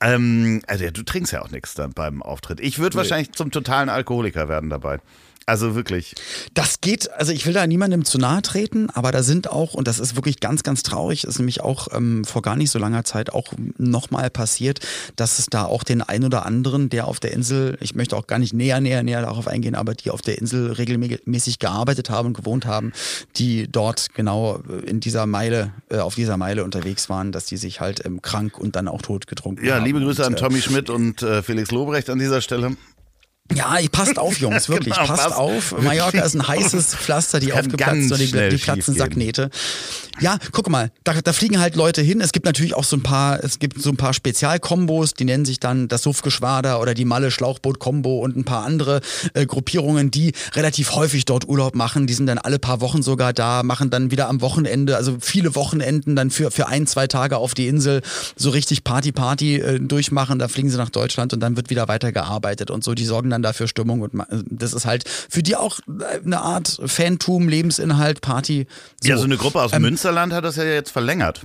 ähm, also ja, du trinkst ja auch nichts dann beim Auftritt. Ich würde wahrscheinlich zum totalen Alkoholiker werden dabei. Also wirklich. Das geht, also ich will da niemandem zu nahe treten, aber da sind auch, und das ist wirklich ganz, ganz traurig, ist nämlich auch ähm, vor gar nicht so langer Zeit auch nochmal passiert, dass es da auch den ein oder anderen, der auf der Insel, ich möchte auch gar nicht näher, näher, näher darauf eingehen, aber die auf der Insel regelmäßig gearbeitet haben und gewohnt haben, die dort genau in dieser Meile, äh, auf dieser Meile unterwegs waren, dass die sich halt ähm, krank und dann auch tot getrunken Ja, haben. liebe Grüße und, an äh, Tommy Schmidt und äh, Felix Lobrecht an dieser Stelle. Ja, passt auf, Jungs, wirklich. Genau, passt passt. auf. Mallorca ist ein heißes Pflaster, die aufgeplatzt oder die, die platzen. Sacknähte. Ja, guck mal, da, da fliegen halt Leute hin. Es gibt natürlich auch so ein paar, es gibt so ein paar Spezialkombos, die nennen sich dann das Suffgeschwader oder die Malle Schlauchboot-Kombo und ein paar andere äh, Gruppierungen, die relativ häufig dort Urlaub machen. Die sind dann alle paar Wochen sogar da, machen dann wieder am Wochenende, also viele Wochenenden dann für, für ein, zwei Tage auf die Insel so richtig Party-Party äh, durchmachen. Da fliegen sie nach Deutschland und dann wird wieder weitergearbeitet und so. Die sorgen dann dafür Stimmung und ma- das ist halt für die auch eine Art Fantum, Lebensinhalt, Party. So. Ja, so eine Gruppe aus Ähm, Münsterland hat das ja jetzt verlängert.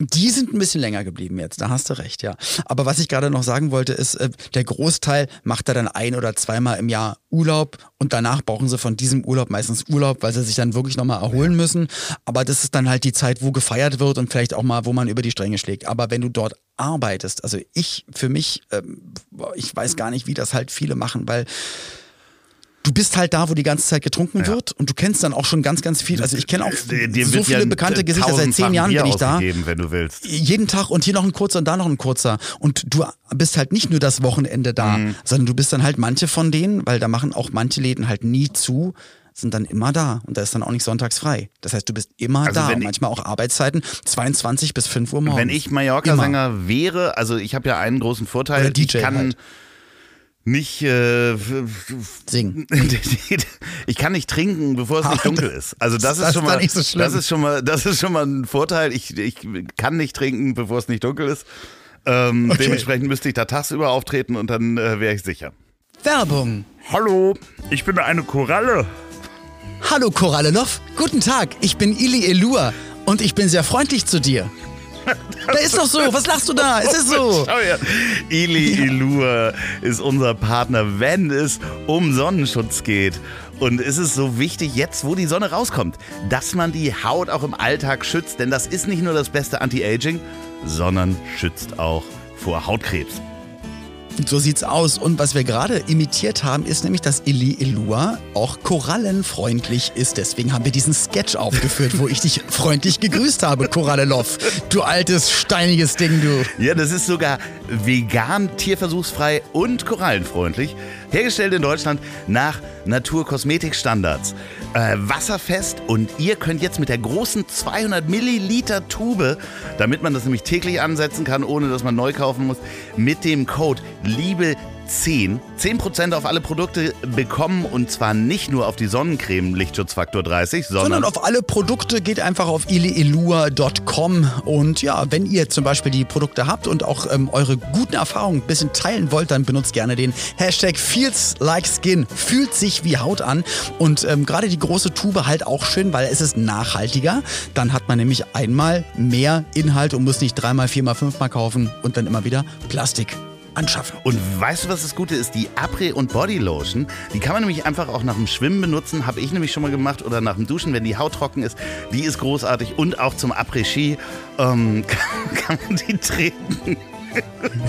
Die sind ein bisschen länger geblieben jetzt, da hast du recht, ja. Aber was ich gerade noch sagen wollte, ist, äh, der Großteil macht da dann ein oder zweimal im Jahr Urlaub und danach brauchen sie von diesem Urlaub meistens Urlaub, weil sie sich dann wirklich nochmal erholen müssen. Aber das ist dann halt die Zeit, wo gefeiert wird und vielleicht auch mal, wo man über die Stränge schlägt. Aber wenn du dort arbeitest, also ich für mich, ähm, ich weiß gar nicht, wie das halt viele machen, weil bist halt da, wo die ganze Zeit getrunken wird und du kennst dann auch schon ganz, ganz viel. Also ich kenne auch Dir- dir so viele ja bekannte Gesichter. Seit zehn Jahren Bier bin ich da wenn du willst. jeden Tag und hier noch ein kurzer und da noch ein kurzer. Und du bist halt nicht nur das Wochenende da, Mhm. sondern du bist dann halt manche von denen, weil da machen auch manche Läden halt nie zu, sind dann immer da. Und da ist dann auch nicht sonntags frei. Das heißt, du bist immer Also da. manchmal auch Arbeitszeiten 22 bis 5 Uhr morgens. Wenn ich Mallorca-Sänger wäre, also ich habe ja einen großen Vorteil, ich kann halt. Nicht äh, Singen. ich kann nicht trinken, bevor es nicht dunkel ist. Also das, Das ist ist schon mal nicht so das ist schon mal das ist schon mal ein Vorteil. Ich, ich kann nicht trinken, bevor es nicht dunkel ist. Ähm, Okay. Dementsprechend müsste ich da tagsüber auftreten und dann äh, wäre ich sicher. Werbung. Hallo, ich bin eine Koralle. Hallo Koralleloff, guten Tag, ich bin Ili Elua und ich bin sehr freundlich zu dir. Da ist doch so, was lachst du da? Es ist so. Schau her. Ili Ilur ist unser Partner, wenn es um Sonnenschutz geht. Und es ist so wichtig, jetzt wo die Sonne rauskommt, dass man die Haut auch im Alltag schützt. Denn das ist nicht nur das beste Anti-Aging, sondern schützt auch vor Hautkrebs. So sieht's aus. Und was wir gerade imitiert haben, ist nämlich, dass Ili Elua auch korallenfreundlich ist. Deswegen haben wir diesen Sketch aufgeführt, wo ich dich freundlich gegrüßt habe, Koralleloff. Du altes, steiniges Ding, du. Ja, das ist sogar vegan, tierversuchsfrei und korallenfreundlich. Hergestellt in Deutschland nach Naturkosmetikstandards. Äh, wasserfest und ihr könnt jetzt mit der großen 200 Milliliter Tube, damit man das nämlich täglich ansetzen kann, ohne dass man neu kaufen muss, mit dem Code Liebe 10 10% auf alle Produkte bekommen und zwar nicht nur auf die Sonnencreme Lichtschutzfaktor 30, sondern, Sondern auf alle Produkte. Geht einfach auf ilielua.com und ja, wenn ihr zum Beispiel die Produkte habt und auch ähm, eure guten Erfahrungen ein bisschen teilen wollt, dann benutzt gerne den Hashtag Feels Like Skin. Fühlt sich wie Haut an. Und ähm, gerade die große Tube halt auch schön, weil es ist nachhaltiger. Dann hat man nämlich einmal mehr Inhalt und muss nicht dreimal, viermal, fünfmal kaufen und dann immer wieder Plastik anschaffen. Und weißt du, was das Gute ist? Die Après- und Bodylotion, die kann man nämlich einfach auch nach dem Schwimmen benutzen. Habe ich nämlich schon mal gemacht. Oder nach dem Duschen, wenn die Haut trocken ist. Die ist großartig. Und auch zum Après-Ski ähm, kann, kann man die trinken.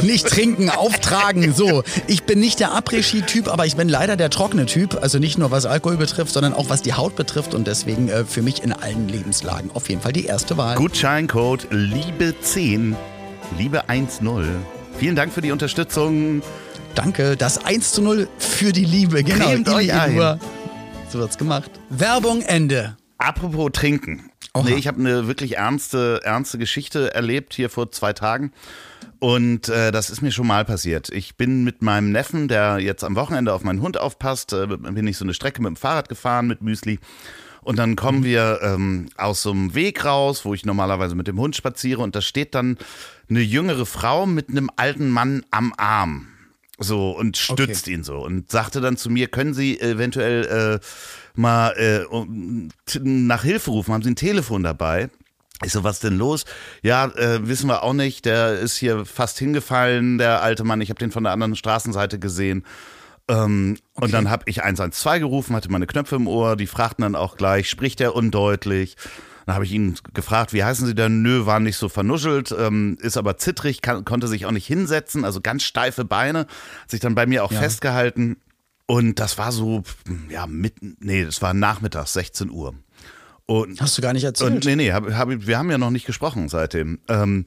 Nicht trinken, auftragen. So, ich bin nicht der Après-Ski-Typ, aber ich bin leider der trockene Typ. Also nicht nur was Alkohol betrifft, sondern auch was die Haut betrifft. Und deswegen äh, für mich in allen Lebenslagen auf jeden Fall die erste Wahl. Gutscheincode Liebe10, Liebe10. Vielen Dank für die Unterstützung. Danke, das 1 zu 0 für die Liebe. Genau, Cremt euch ein. Elua. So wird's gemacht. Werbung Ende. Apropos trinken. Oha. Nee, ich habe eine wirklich ernste, ernste Geschichte erlebt hier vor zwei Tagen. Und äh, das ist mir schon mal passiert. Ich bin mit meinem Neffen, der jetzt am Wochenende auf meinen Hund aufpasst, äh, bin ich so eine Strecke mit dem Fahrrad gefahren mit Müsli. Und dann kommen wir ähm, aus so einem Weg raus, wo ich normalerweise mit dem Hund spaziere. Und da steht dann eine jüngere Frau mit einem alten Mann am Arm. So und stützt ihn so und sagte dann zu mir, können Sie eventuell äh, mal äh, nach Hilfe rufen? Haben Sie ein Telefon dabei? Ich so, was denn los? Ja, äh, wissen wir auch nicht. Der ist hier fast hingefallen, der alte Mann. Ich habe den von der anderen Straßenseite gesehen. Ähm, Und dann habe ich 112 gerufen, hatte meine Knöpfe im Ohr. Die fragten dann auch gleich, spricht er undeutlich? Dann habe ich ihn gefragt, wie heißen Sie denn? Nö, war nicht so vernuschelt, ähm, ist aber zittrig, kann, konnte sich auch nicht hinsetzen, also ganz steife Beine, hat sich dann bei mir auch festgehalten. Und das war so, ja, mitten, nee, das war nachmittags, 16 Uhr. Und Hast du gar nicht erzählt. und nee, nee, hab, hab, wir haben ja noch nicht gesprochen seitdem. Ähm,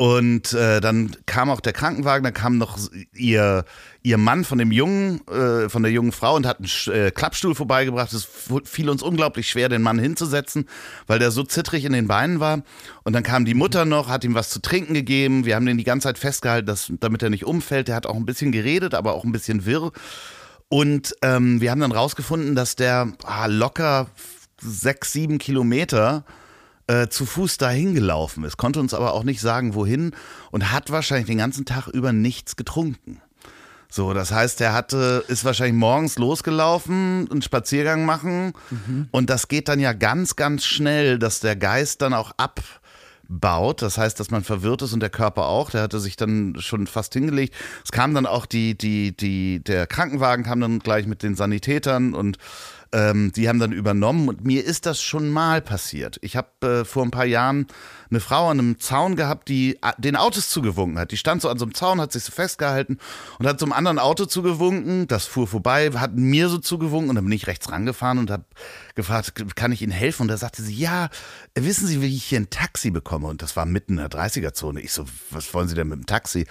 und äh, dann kam auch der Krankenwagen, dann kam noch ihr, ihr Mann von dem Jungen, äh, von der jungen Frau und hat einen äh, Klappstuhl vorbeigebracht. Es fiel uns unglaublich schwer, den Mann hinzusetzen, weil der so zittrig in den Beinen war. Und dann kam die Mutter noch, hat ihm was zu trinken gegeben. Wir haben den die ganze Zeit festgehalten, dass, damit er nicht umfällt. Der hat auch ein bisschen geredet, aber auch ein bisschen wirr. Und ähm, wir haben dann rausgefunden, dass der ah, locker sechs, sieben Kilometer äh, zu Fuß dahin gelaufen ist, konnte uns aber auch nicht sagen, wohin und hat wahrscheinlich den ganzen Tag über nichts getrunken. So, das heißt, er hatte, ist wahrscheinlich morgens losgelaufen, einen Spaziergang machen und das geht dann ja ganz, ganz schnell, dass der Geist dann auch abbaut. Das heißt, dass man verwirrt ist und der Körper auch. Der hatte sich dann schon fast hingelegt. Es kam dann auch die, die, die, der Krankenwagen kam dann gleich mit den Sanitätern und ähm, die haben dann übernommen und mir ist das schon mal passiert. Ich habe äh, vor ein paar Jahren eine Frau an einem Zaun gehabt, die äh, den Autos zugewunken hat. Die stand so an so einem Zaun, hat sich so festgehalten und hat so anderen Auto zugewunken. Das fuhr vorbei, hat mir so zugewunken und dann bin ich rechts rangefahren und habe gefragt, kann ich Ihnen helfen? Und da sagte sie, ja, wissen Sie, wie ich hier ein Taxi bekomme? Und das war mitten in der 30er-Zone. Ich so, was wollen Sie denn mit dem Taxi?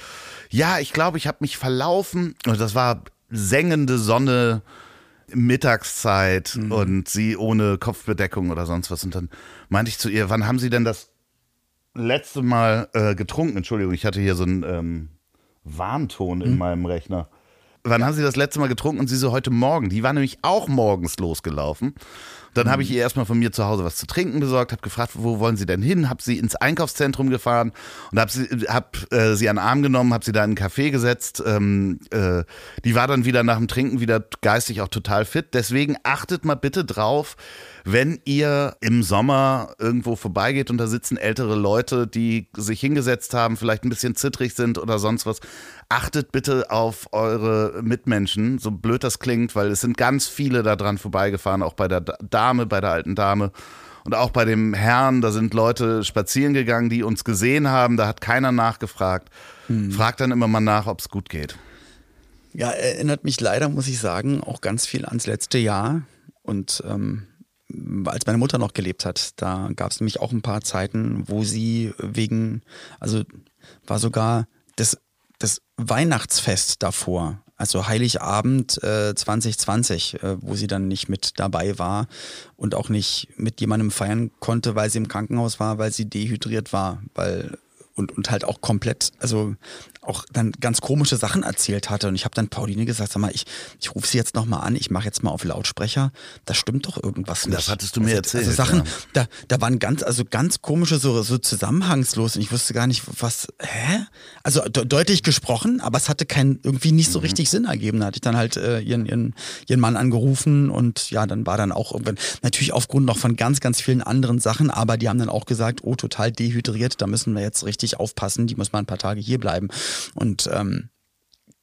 Ja, ich glaube, ich habe mich verlaufen. Und das war sengende Sonne, Mittagszeit Mhm. und sie ohne Kopfbedeckung oder sonst was. Und dann meinte ich zu ihr, wann haben Sie denn das letzte Mal äh, getrunken? Entschuldigung, ich hatte hier so einen ähm, Warnton Mhm. in meinem Rechner. Wann haben Sie das letzte Mal getrunken? Und sie so heute Morgen. Die war nämlich auch morgens losgelaufen. Dann habe ich ihr erstmal von mir zu Hause was zu trinken besorgt, habe gefragt, wo wollen Sie denn hin? Habe sie ins Einkaufszentrum gefahren und habe sie, hab, äh, sie an den Arm genommen, habe sie da in einen Café gesetzt. Ähm, äh, die war dann wieder nach dem Trinken wieder geistig auch total fit. Deswegen achtet mal bitte drauf, wenn ihr im Sommer irgendwo vorbeigeht und da sitzen ältere Leute, die sich hingesetzt haben, vielleicht ein bisschen zittrig sind oder sonst was, achtet bitte auf eure Mitmenschen, so blöd das klingt, weil es sind ganz viele da dran vorbeigefahren, auch bei der Dame, bei der alten Dame. Und auch bei dem Herrn, da sind Leute spazieren gegangen, die uns gesehen haben, da hat keiner nachgefragt. Hm. Fragt dann immer mal nach, ob es gut geht. Ja, erinnert mich leider, muss ich sagen, auch ganz viel ans letzte Jahr. Und ähm, als meine Mutter noch gelebt hat, da gab es nämlich auch ein paar Zeiten, wo sie wegen, also war sogar das, das Weihnachtsfest davor, also Heiligabend äh, 2020, äh, wo sie dann nicht mit dabei war und auch nicht mit jemandem feiern konnte, weil sie im Krankenhaus war, weil sie dehydriert war, weil und, und halt auch komplett, also auch dann ganz komische Sachen erzählt hatte. Und ich habe dann Pauline gesagt, sag mal, ich, ich rufe sie jetzt nochmal an, ich mache jetzt mal auf Lautsprecher. Da stimmt doch irgendwas nicht. Das hattest du mir also, erzählt. Also Sachen, ja. da, da waren ganz, also ganz komische, so, so zusammenhangslos. Und ich wusste gar nicht, was, hä? Also de deutlich gesprochen, aber es hatte kein, irgendwie nicht so mhm. richtig Sinn ergeben. Da hatte ich dann halt äh, ihren, ihren, ihren Mann angerufen und ja, dann war dann auch irgendwann, natürlich aufgrund noch von ganz, ganz vielen anderen Sachen, aber die haben dann auch gesagt, oh, total dehydriert, da müssen wir jetzt richtig aufpassen, die muss mal ein paar Tage hier bleiben. Und ähm,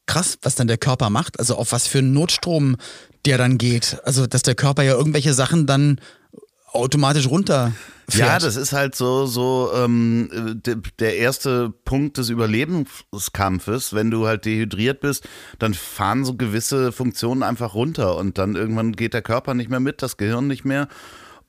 krass, was dann der Körper macht, also auf was für einen Notstrom der dann geht. Also, dass der Körper ja irgendwelche Sachen dann automatisch runter. Ja, das ist halt so, so ähm, der erste Punkt des Überlebenskampfes. Wenn du halt dehydriert bist, dann fahren so gewisse Funktionen einfach runter und dann irgendwann geht der Körper nicht mehr mit, das Gehirn nicht mehr.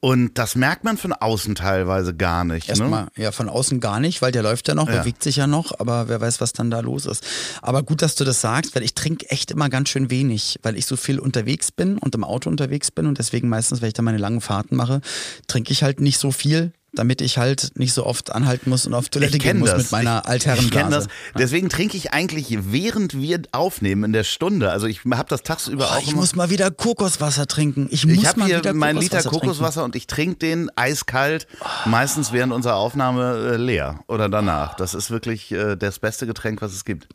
Und das merkt man von außen teilweise gar nicht. Ne? Erstmal, ne? ja, von außen gar nicht, weil der läuft ja noch, ja. bewegt sich ja noch, aber wer weiß, was dann da los ist. Aber gut, dass du das sagst, weil ich trinke echt immer ganz schön wenig, weil ich so viel unterwegs bin und im Auto unterwegs bin und deswegen meistens, wenn ich dann meine langen Fahrten mache, trinke ich halt nicht so viel damit ich halt nicht so oft anhalten muss und auf Toilette gehen muss das. mit meiner Altherrenblase. Ich kenne das. Deswegen trinke ich eigentlich, während wir aufnehmen in der Stunde. Also ich habe das tagsüber oh, auch. Ich immer. muss mal wieder Kokoswasser trinken. Ich, ich habe hier meinen Liter Kokoswasser trinken. und ich trinke den eiskalt, meistens während unserer Aufnahme äh, leer oder danach. Das ist wirklich äh, das beste Getränk, was es gibt.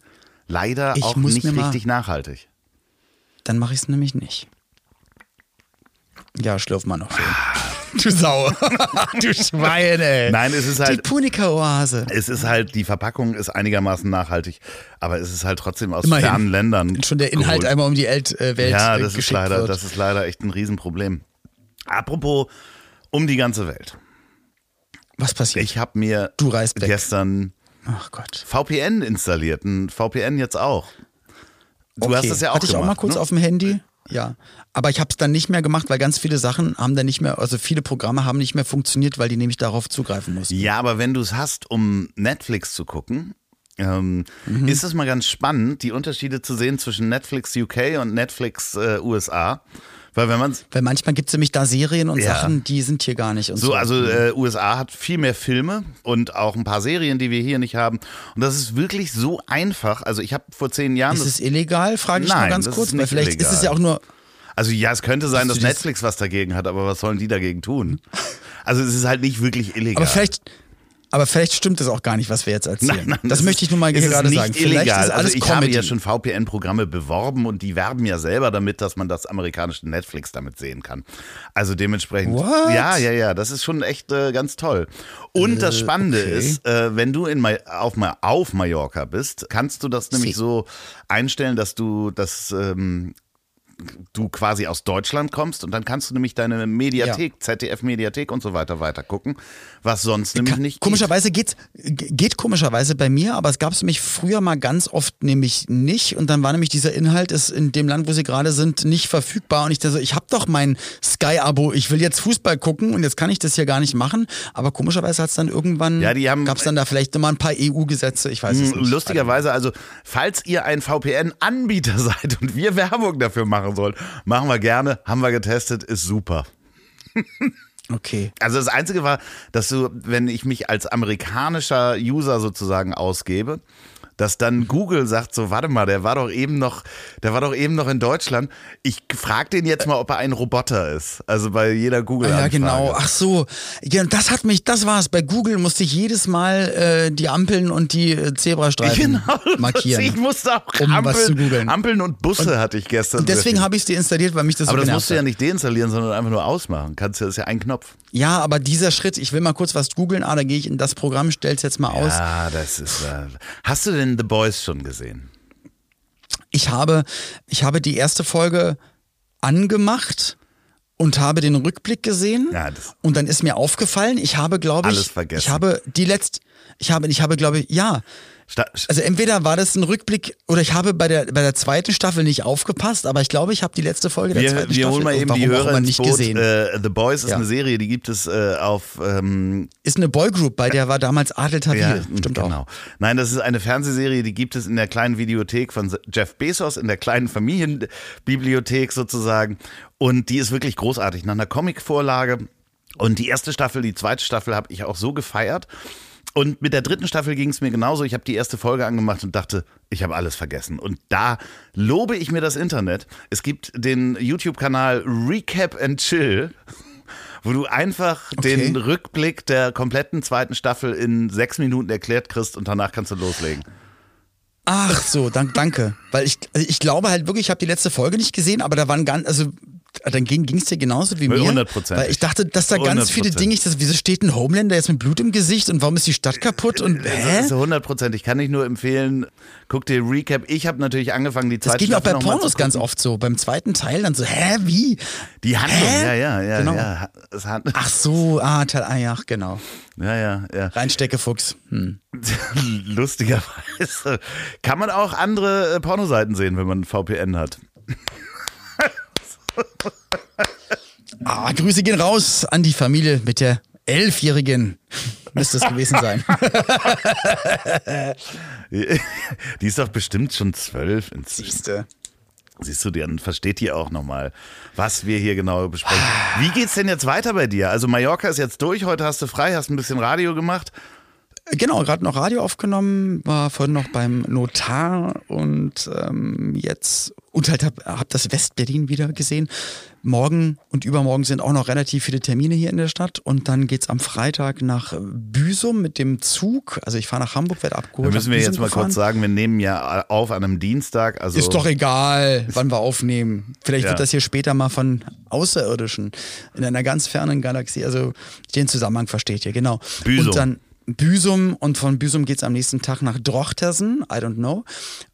Leider ich auch nicht richtig nachhaltig. Dann mache ich es nämlich nicht. Ja, schlürf mal noch schön. Du Sau. du Schwein, ey. Nein, es ist halt. Die Punika-Oase. Es ist halt, die Verpackung ist einigermaßen nachhaltig, aber es ist halt trotzdem aus Immerhin. fernen Ländern. Schon der Inhalt geholt. einmal um die Welt äh, Ja, das ist leider, wird. das ist leider echt ein Riesenproblem. Apropos um die ganze Welt. Was passiert? Ich habe mir du reist weg. gestern Ach Gott. VPN installiert. Ein VPN jetzt auch. Du okay. hast das ja auch Hatte ich gemacht, auch mal kurz ne? auf dem Handy. Ja, aber ich habe es dann nicht mehr gemacht, weil ganz viele Sachen haben dann nicht mehr, also viele Programme haben nicht mehr funktioniert, weil die nämlich darauf zugreifen mussten. Ja, aber wenn du es hast, um Netflix zu gucken, ähm, mhm. ist es mal ganz spannend, die Unterschiede zu sehen zwischen Netflix UK und Netflix äh, USA. Weil wenn man Weil manchmal gibt es nämlich da Serien und ja. Sachen, die sind hier gar nicht. Und so, so. also äh, USA hat viel mehr Filme und auch ein paar Serien, die wir hier nicht haben. Und das ist wirklich so einfach. Also ich habe vor zehn Jahren. Ist es illegal? Frage ich Nein, mal ganz kurz. Weil vielleicht illegal. ist es ja auch nur. Also ja, es könnte sein, dass Netflix was dagegen hat, aber was sollen die dagegen tun? Also es ist halt nicht wirklich illegal. Aber vielleicht, aber vielleicht stimmt es auch gar nicht, was wir jetzt erzählen. Nein, nein, das, das möchte ich nur mal gerade sagen. Illegal. Vielleicht ist alles also ich Comedy. habe ja schon VPN-Programme beworben und die werben ja selber damit, dass man das amerikanische Netflix damit sehen kann. Also dementsprechend. What? Ja, ja, ja. Das ist schon echt äh, ganz toll. Und äh, das Spannende okay. ist, äh, wenn du in, auf, auf Mallorca bist, kannst du das nämlich so einstellen, dass du das ähm, du quasi aus Deutschland kommst und dann kannst du nämlich deine Mediathek, ja. ZDF-Mediathek und so weiter weiter gucken, was sonst nämlich Ka nicht Komischerweise geht. geht, geht komischerweise bei mir, aber es gab es nämlich früher mal ganz oft nämlich nicht und dann war nämlich dieser Inhalt ist in dem Land, wo sie gerade sind, nicht verfügbar und ich dachte so, ich habe doch mein Sky-Abo, ich will jetzt Fußball gucken und jetzt kann ich das hier gar nicht machen, aber komischerweise hat es dann irgendwann, ja, gab es dann da vielleicht immer ein paar EU-Gesetze, ich weiß es hm, nicht. Lustigerweise, also falls ihr ein VPN-Anbieter seid und wir Werbung dafür machen, machen soll. Machen wir gerne, haben wir getestet, ist super. Okay. Also das Einzige war, dass du, wenn ich mich als amerikanischer User sozusagen ausgebe, dass dann Google sagt so, warte mal, der war doch eben noch, der war doch eben noch in Deutschland. Ich frage den jetzt mal, ob er ein Roboter ist. Also bei jeder google Ja, genau. Ach so. Ja, das hat mich, das war's. Bei Google musste ich jedes Mal äh, die Ampeln und die äh, Zebrastreifen Genau, markieren. Ich musste auch um Ampeln, was zu googeln. Ampeln und Busse hatte ich gestern. Und deswegen habe ich es deinstalliert, weil mich das Aber so das musst du ja nicht deinstallieren, sondern einfach nur ausmachen. Kannst du, das ist ja ein Knopf. Ja, aber dieser Schritt, ich will mal kurz was googeln, ah, da gehe ich in das Programm, stell's jetzt mal aus. Ja, das ist. Äh, hast du denn The Boys schon gesehen? Ich habe, ich habe die erste Folge angemacht und habe den Rückblick gesehen. Ja, das- und dann ist mir aufgefallen, ich habe, glaube ich, Alles vergessen. ich habe die letzte, ich habe, ich habe, glaube ich, ja. Also entweder war das ein Rückblick oder ich habe bei der, bei der zweiten Staffel nicht aufgepasst, aber ich glaube, ich habe die letzte Folge der wir, zweiten wir Staffel holen mal eben die auch Hörer ins nicht Boot. gesehen. Äh, The Boys ist Ja. eine Serie, die gibt es äh, auf ähm, ist eine Boygroup, bei der war damals Adel Tawil. Ja, Stimmt genau. auch. Nein, das ist eine Fernsehserie, die gibt es in der kleinen Videothek von Jeff Bezos, in der kleinen Familienbibliothek sozusagen. Und die ist wirklich großartig, nach einer Comicvorlage. Und die erste Staffel, die zweite Staffel habe ich auch so gefeiert. Und mit der dritten Staffel ging es mir genauso. Ich habe die erste Folge angemacht und dachte, ich habe alles vergessen. Und da lobe ich mir das Internet. Es gibt den YouTube-Kanal Recap and Chill, wo du einfach Okay. den Rückblick der kompletten zweiten Staffel in sechs Minuten erklärt kriegst und danach kannst du loslegen. Ach so, dank, danke. Weil ich, also ich glaube halt wirklich, ich habe die letzte Folge nicht gesehen, aber da waren ganz, also dann ging es dir genauso wie mir. Hundertprozentig. Weil ich dachte, dass da ganz viele Hundertprozentig. Dinge, ich das, wieso steht ein Homelander jetzt mit Blut im Gesicht und warum ist die Stadt kaputt und Das hä? ist 100% Ich kann dich nur empfehlen, guck dir Recap. Ich habe natürlich angefangen, die Das zweite geht mir auch bei Pornos ganz oft so. Beim zweiten Teil dann so, hä, wie? Die Handlung, Hä? ja, ja, ja. Genau. ja. Ach so, ah, Teil, ah ja, genau. ja, ja, ja. Reinsteckefuchs. Hm. Lustigerweise kann man auch andere äh, Pornoseiten sehen, wenn man VPN hat. Ah, Grüße gehen raus an die Familie mit der Elfjährigen. Müsste es gewesen sein. Die ist doch bestimmt schon zwölf inzwischen. Siehste. Siehst du, dann versteht die auch nochmal, was wir hier genau besprechen. Wie geht's denn jetzt weiter bei dir? Also Mallorca ist jetzt durch, heute hast du frei, hast ein bisschen Radio gemacht. Genau, gerade noch Radio aufgenommen, war vorhin noch beim Notar und ähm, jetzt und halt hab, hab das Westberlin wieder gesehen. Morgen und übermorgen sind auch noch relativ viele Termine hier in der Stadt und dann geht's am Freitag nach Büsum mit dem Zug. Also ich fahre nach Hamburg, werde Da abgeholt. müssen nach wir jetzt mal gefahren. kurz sagen, wir nehmen ja auf an einem Dienstag. Also Ist doch egal, wann wir aufnehmen. Vielleicht Ja. wird das hier später mal von Außerirdischen in einer ganz fernen Galaxie. Also den Zusammenhang versteht ihr, genau. Büsum. Und dann Büsum und von Büsum geht's am nächsten Tag nach Drochtersen, I don't know.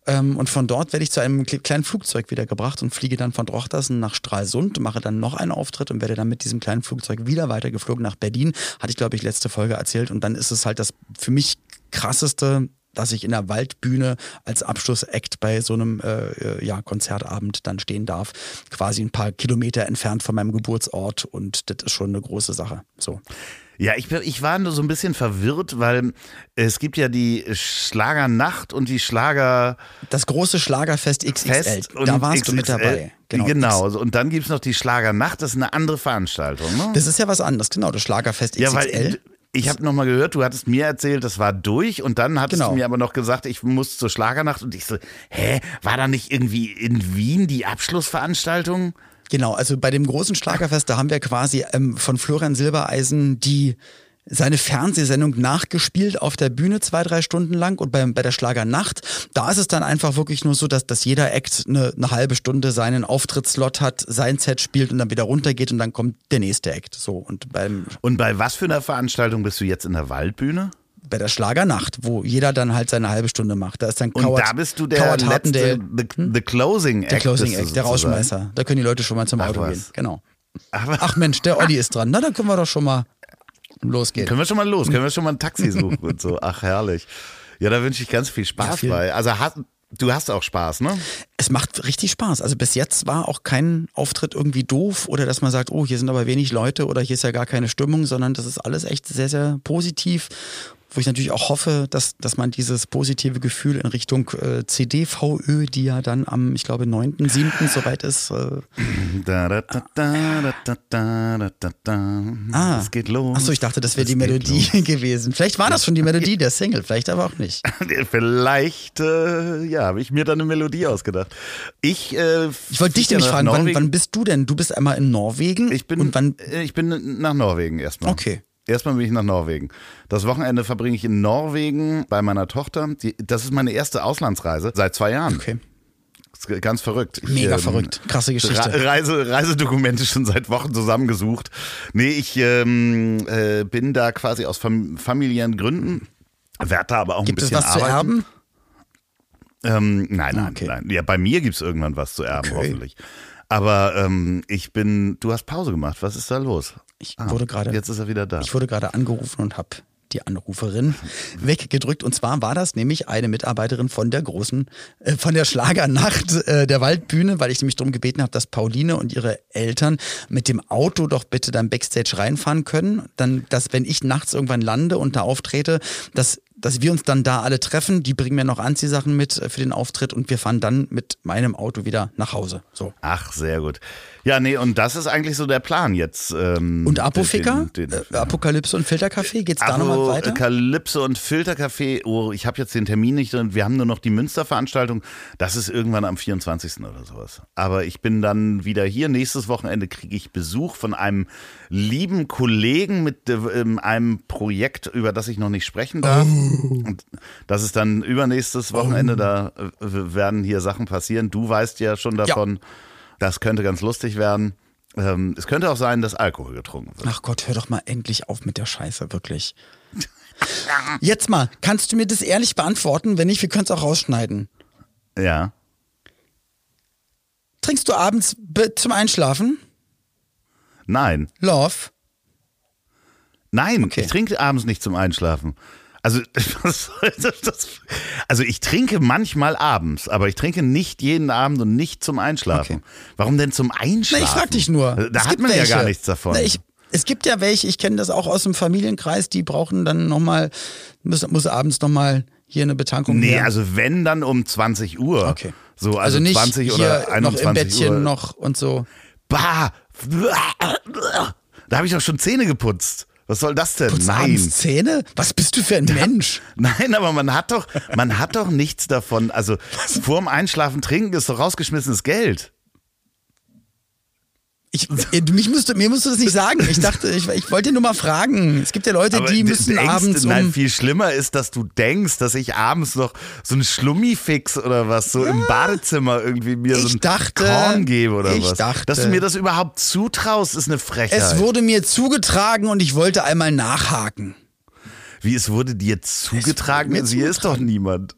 Ähm, und von dort werde ich zu einem kle- kleinen Flugzeug wieder gebracht und fliege dann von Drochtersen nach Stralsund, mache dann noch einen Auftritt und werde dann mit diesem kleinen Flugzeug wieder weitergeflogen nach Berlin. Hatte ich, glaube ich, letzte Folge erzählt. Und dann ist es halt das für mich krasseste dass ich in der Waldbühne als Abschlussakt bei so einem äh, äh, ja, Konzertabend dann stehen darf. Quasi ein paar Kilometer entfernt von meinem Geburtsort und das ist schon eine große Sache. So. Ja, ich, ich war nur so ein bisschen verwirrt, weil es gibt ja die Schlagernacht und die Schlager Das große Schlagerfest XXL, Fest und da warst du mit XXL. dabei. Genau. Und dann gibt es noch die Schlagernacht, das ist eine andere Veranstaltung. Ne? Das ist ja was anderes, genau, das Schlagerfest ja, XXL. weil ich habe nochmal gehört, du hattest mir erzählt, das war durch und dann hattest Genau. du mir aber noch gesagt, ich muss zur Schlagernacht und ich so, hä, war da nicht irgendwie in Wien die Abschlussveranstaltung? Genau, also bei dem großen Schlagerfest, da haben wir quasi ähm, von Florian Silbereisen die seine Fernsehsendung nachgespielt auf der Bühne zwei, drei Stunden lang und beim, bei der Schlagernacht, da ist es dann einfach wirklich nur so, dass, dass jeder Act eine, eine halbe Stunde seinen Auftrittslot hat, sein Set spielt und dann wieder runtergeht und dann kommt der nächste Act. So und beim Und bei was für einer Veranstaltung bist du jetzt in der Waldbühne? Bei der Schlagernacht, wo jeder dann halt seine halbe Stunde macht. Da ist dann Und Coward, da bist du der Coward letzte, Hartendale, the, the Closing Act. der Closing Act, der sozusagen. Rausschmeißer. Da können die Leute schon mal zum Ach Auto was. gehen. Genau. Ach, Ach Mensch, der Olli ist dran. Na, dann können wir doch schon mal losgehen. Können wir schon mal los? Können wir schon mal ein Taxi suchen und so? Ach, herrlich. Ja, da wünsche ich ganz viel Spaß Ja, viel- bei. Also hast, du hast auch Spaß, ne? Es macht richtig Spaß. Also bis jetzt war auch kein Auftritt irgendwie doof oder dass man sagt, oh, hier sind aber wenig Leute oder hier ist ja gar keine Stimmung, sondern das ist alles echt sehr, sehr positiv wo ich natürlich auch hoffe, dass, dass man dieses positive Gefühl in Richtung äh, CDVÖ, die ja dann am, ich glaube, 9., 7. soweit ist. Äh, da, da, da, da, da, da, da, da. ah, es geht los. Achso, ich dachte, das wäre die Melodie gewesen. Vielleicht war das schon die Melodie der Single, vielleicht aber auch nicht. vielleicht, äh, ja, habe ich mir dann eine Melodie ausgedacht. Ich, äh, ich wollte dich nämlich fragen, wann, wann, bist du denn? Du bist einmal in Norwegen. Ich bin, und wann? Äh, ich bin nach Norwegen erstmal. Okay. Erstmal bin ich nach Norwegen. Das Wochenende verbringe ich in Norwegen bei meiner Tochter. Die, das ist meine erste Auslandsreise seit zwei Jahren. Okay. Ganz verrückt. Ich, Mega ähm, verrückt. Krasse Geschichte. Re Reise, Reisedokumente schon seit Wochen zusammengesucht. Nee, ich ähm, äh, bin da quasi aus fam familiären Gründen. Werde da aber auch Gibt ein es bisschen was zu arbeiten. erben? Ähm, nein, nein, Okay. nein. Ja, bei mir gibt es irgendwann was zu erben, Okay. hoffentlich. Aber ähm, ich bin, du hast Pause gemacht. Was ist da los? Ich Ah, wurde gerade Jetzt ist er wieder da. Ich wurde gerade angerufen und habe die Anruferin weggedrückt. Und zwar war das nämlich eine Mitarbeiterin von der großen, äh, von der Schlagernacht äh, der Waldbühne, weil ich nämlich darum gebeten habe, dass Pauline und ihre Eltern mit dem Auto doch bitte dann Backstage reinfahren können. Dann, dass wenn ich nachts irgendwann lande und da auftrete, dass dass wir uns dann da alle treffen, die bringen mir noch Anziehsachen mit äh, für den Auftritt und wir fahren dann mit meinem Auto wieder nach Hause. So. Ach, sehr gut. Ja, nee, und das ist eigentlich so der Plan jetzt. Ähm, Und Apoficker? den- den- Äh, Apokalypse und Filtercafé? Geht's da nochmal weiter? Kalypse und Filtercafé. Oh, ich habe jetzt den Termin nicht und wir haben nur noch die Münsterveranstaltung. Das ist irgendwann am 24. oder sowas. Aber ich bin dann wieder hier. Nächstes Wochenende kriege ich Besuch von einem lieben Kollegen mit äh, ähm, einem Projekt, über das ich noch nicht sprechen darf. Und das ist dann übernächstes Wochenende. Da äh, werden hier Sachen passieren. Du weißt ja schon davon. Das könnte ganz lustig werden. Ähm, es könnte auch sein, dass Alkohol getrunken wird. Ach Gott, hör doch mal endlich auf mit der Scheiße, wirklich. Jetzt mal, kannst du mir das ehrlich beantworten? Wenn nicht, wir können es auch rausschneiden. Ja. Trinkst du abends be- zum Einschlafen? Nein. Love? Nein, Okay. ich trinke abends nicht zum Einschlafen. Also, was soll das? also ich trinke manchmal abends, aber ich trinke nicht jeden Abend und nicht zum Einschlafen. Okay. Warum denn zum Na, Einschlafen? ich frag dich nur. Da Es hat man welche. ja gar nichts davon. Na, ich, es gibt ja welche, ich kenne das auch aus dem Familienkreis, die brauchen dann nochmal, muss, muss abends nochmal hier eine Betankung nee, her. also wenn dann um 20 Uhr. Okay. So, also, nicht 20 hier oder 21 noch im Bettchen Uhr. noch und so. Bah! Da habe ich doch schon Zähne geputzt. Was soll das denn? Putzt Nein. Zähne? Was bist du für ein Mensch? Nein, aber man hat doch, man hat doch nichts davon. Also vorm Einschlafen trinken ist doch rausgeschmissenes Geld. Ich, äh, mich musst du, mir musst du das nicht sagen. Ich dachte, ich, ich wollte nur mal fragen. Es gibt ja Leute, Aber die müssen denkst, abends um. Nein, viel schlimmer ist, dass du denkst, dass ich abends noch so einen Schlummifix oder was so im Badezimmer irgendwie mir so Ich ein dachte- Korn gebe oder ich was. dachte- dass du mir das überhaupt zutraust, ist eine Frechheit. es wurde mir zugetragen und ich wollte einmal nachhaken. Wie es wurde dir zugetragen? mir Also hier ist doch zugetragen. niemand.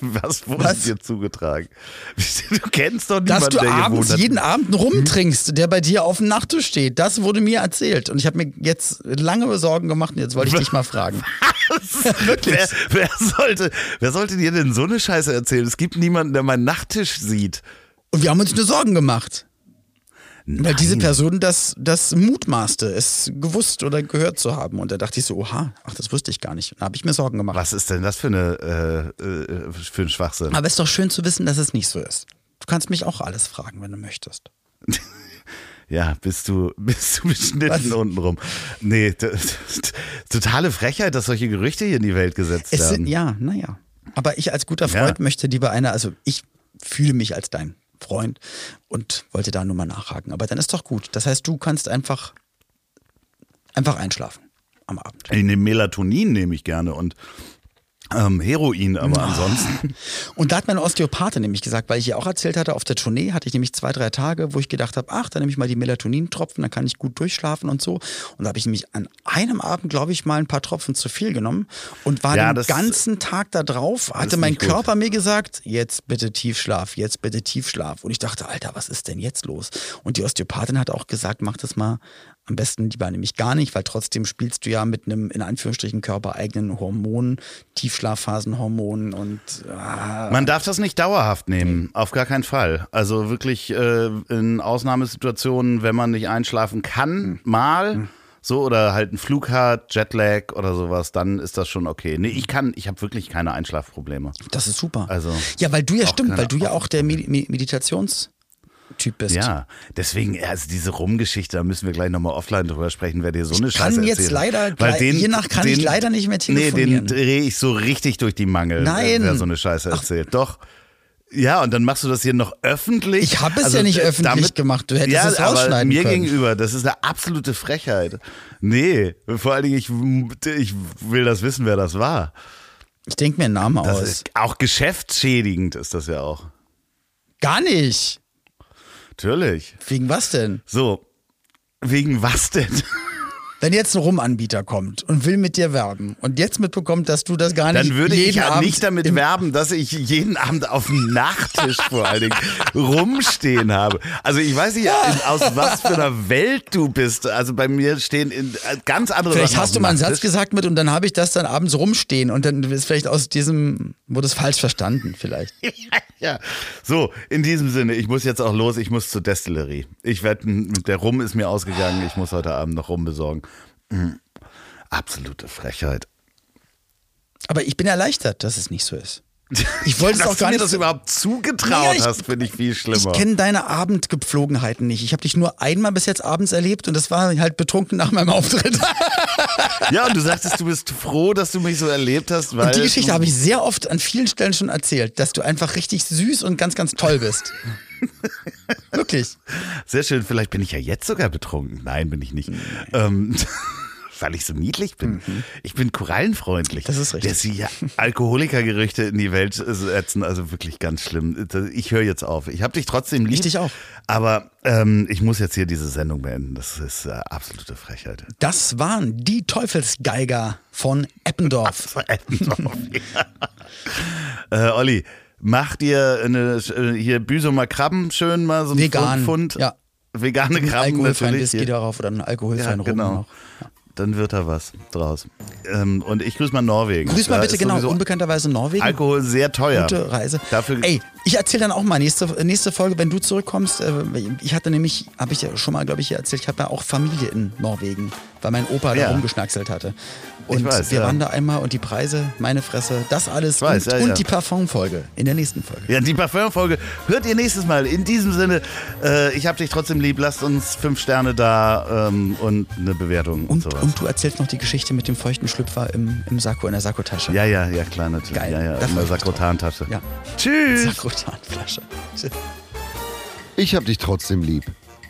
Was wurde Was? dir zugetragen? Du kennst doch Dass niemanden, du der hier abends hat. jeden Abend einen Rum trinkst, der bei dir auf dem Nachttisch steht. Das wurde mir erzählt. Und ich habe mir jetzt lange Sorgen gemacht und jetzt wollte ich dich mal fragen. Wirklich. Wer, wer, sollte, wer sollte dir denn so eine Scheiße erzählen? Es gibt niemanden, der meinen Nachttisch sieht. Und wir haben uns nur Sorgen gemacht. Weil diese Nein. Person das, das mutmaßte, es gewusst oder gehört zu haben. Und da dachte ich so, oha, ach, das wusste ich gar nicht. Da habe ich mir Sorgen gemacht. Was ist denn das für, eine, äh, äh, für ein Schwachsinn? Aber es ist doch schön zu wissen, dass es nicht so ist. Du kannst mich auch alles fragen, wenn du möchtest. Ja, bist du, bist du beschnitten Was? untenrum. Nee, totale Frechheit, dass solche Gerüchte hier in die Welt gesetzt Es werden. sind, ja, naja. Aber ich als guter Freund Ja. möchte lieber einer, also ich fühle mich als dein Freund und wollte da nur mal nachhaken. Aber dann ist doch gut. Das heißt, du kannst einfach, einfach einschlafen am Abend. Ich nehme Melatonin nehme ich gerne und ähm, Heroin, aber Ah. ansonsten. Und da hat meine Osteopathin nämlich gesagt, weil ich ihr auch erzählt hatte, auf der Tournee hatte ich nämlich zwei, drei Tage, wo ich gedacht habe, ach, dann nehme ich mal die Melatonintropfen, dann kann ich gut durchschlafen und so. Und da habe ich nämlich an einem Abend, glaube ich, mal ein paar Tropfen zu viel genommen und war Ja, den ganzen Tag da drauf, hatte mein nicht gut. Körper mir gesagt, jetzt bitte Tiefschlaf, jetzt bitte Tiefschlaf. Und ich dachte, Alter, was ist denn jetzt los? Und die Osteopathin hat auch gesagt, mach das mal am besten lieber nämlich gar nicht, weil trotzdem spielst du ja mit einem, in Anführungsstrichen, körpereigenen Hormon, Tiefschlafphasenhormonen und ah, Man darf das nicht dauerhaft nehmen, auf gar keinen Fall. Also wirklich äh, in Ausnahmesituationen, wenn man nicht einschlafen kann, mal. so oder halt ein Flug hat, Jetlag oder sowas, dann ist das schon okay. Nee, ich kann, ich habe wirklich keine Einschlafprobleme. Das ist super. Also, ja, weil du ja stimmt, weil du ja auch der Medi Me- Meditationstyp bist. Ja, deswegen, also diese Rumgeschichte, da müssen wir gleich nochmal offline drüber sprechen, wer dir so eine Ich kann Scheiße jetzt erzählt. leider Weil den, je nach kann ich leider nicht mehr Nee, telefonieren. den drehe ich so richtig durch die Mangel, Nein. wer so eine Scheiße erzählt. Doch. Ja, und dann machst du das hier noch öffentlich. Ich habe es Also, ja nicht äh, öffentlich gemacht. Du hättest ja, es aber rausschneiden mir können. gegenüber, das ist eine absolute Frechheit. Nee, vor allen Dingen, ich, ich will das wissen, wer das war. Ich denke mir einen Namen Das aus. ist auch geschäftsschädigend ist das ja auch. Gar nicht. Natürlich. Wegen was denn? So, wegen was denn? Wenn jetzt ein Rumanbieter kommt und will mit dir werben und jetzt mitbekommt, dass du das gar nicht Dann würde jeden ich ja Abend nicht damit werben, dass ich jeden Abend auf dem Nachttisch vor allen Dingen rumstehen habe. Also ich weiß nicht, aus was für einer Welt du bist. Also bei mir stehen in, äh, ganz andere Vielleicht Sachen hast du mal einen Satz gesagt mit und dann habe ich das dann abends rumstehen und dann ist vielleicht aus diesem, wurde es falsch verstanden vielleicht. Ja, so, in diesem Sinne, ich muss jetzt auch los, ich muss zur Destillerie. Ich werde, der Rum ist mir ausgegangen, ich muss heute Abend noch Rum besorgen. Mhm. Absolute Frechheit. Aber ich bin erleichtert, dass es nicht so ist. Ich wollte es Dass auch gar du mir nicht das überhaupt zugetraut ich- hast, finde ich viel Ich schlimmer. kenne deine Abendgepflogenheiten nicht. Ich habe dich nur einmal bis jetzt abends erlebt und das war halt betrunken nach meinem Auftritt. Ja, und du sagtest, du bist froh, dass du mich so erlebt hast, weil Und die Geschichte habe ich sehr oft an vielen Stellen schon erzählt, dass du einfach richtig süß und ganz, ganz toll bist. Wirklich. Sehr schön, vielleicht bin ich ja jetzt sogar betrunken. Nein, bin ich nicht. Ähm, weil ich so niedlich bin. Ich bin korallenfreundlich. Mhm. Das ist richtig. Dass sie Alkoholikergerüchte in die Welt setzen, also wirklich ganz schlimm. Ich höre jetzt auf. Ich habe dich trotzdem lieb. Ich dich auch. Aber ähm, ich muss jetzt hier diese Sendung beenden. Das ist äh, absolute Frechheit. Das waren die Teufelsgeiger von Eppendorf. äh, Olli, mach dir eine, äh, hier Büsumer Krabben schön mal so ein Vegan, Pfund. ja. Vegane Krabben alkoholfreien natürlich. Whisky darauf oder einen alkoholfreien Ja, Rum genau. noch. Dann wird da was draus. Ähm, und ich grüße mal Norwegen. Grüß mal Da bitte genau, unbekannterweise Norwegen. Alkohol sehr teuer. Gute Reise. Dafür Ey, ich erzähle dann auch mal nächste, nächste Folge, wenn du zurückkommst. Äh, ich hatte nämlich, habe ich ja schon mal, glaube ich, hier erzählt, ich habe ja auch Familie in Norwegen, weil mein Opa Ja. da rumgeschnackselt hatte. Und weiß, wir ja. waren da einmal und die Preise, meine Fresse, das alles weiß, und, ja, und ja. die Parfum-Folge in der nächsten Folge. Ja, die Parfum-Folge hört ihr nächstes Mal. In diesem Sinne, äh, ich hab dich trotzdem lieb. Lasst uns fünf Sterne da ähm, und eine Bewertung und, Und, sowas. und du erzählst noch die Geschichte mit dem feuchten Schlüpfer im, im Sakko, in der Sakkotasche. ja, ja, ja, klar, natürlich. Geil. Ja, ja, in der. Sakrotantasche. Ja. Tschüss. Sakrotanflasche. Ich hab dich trotzdem lieb.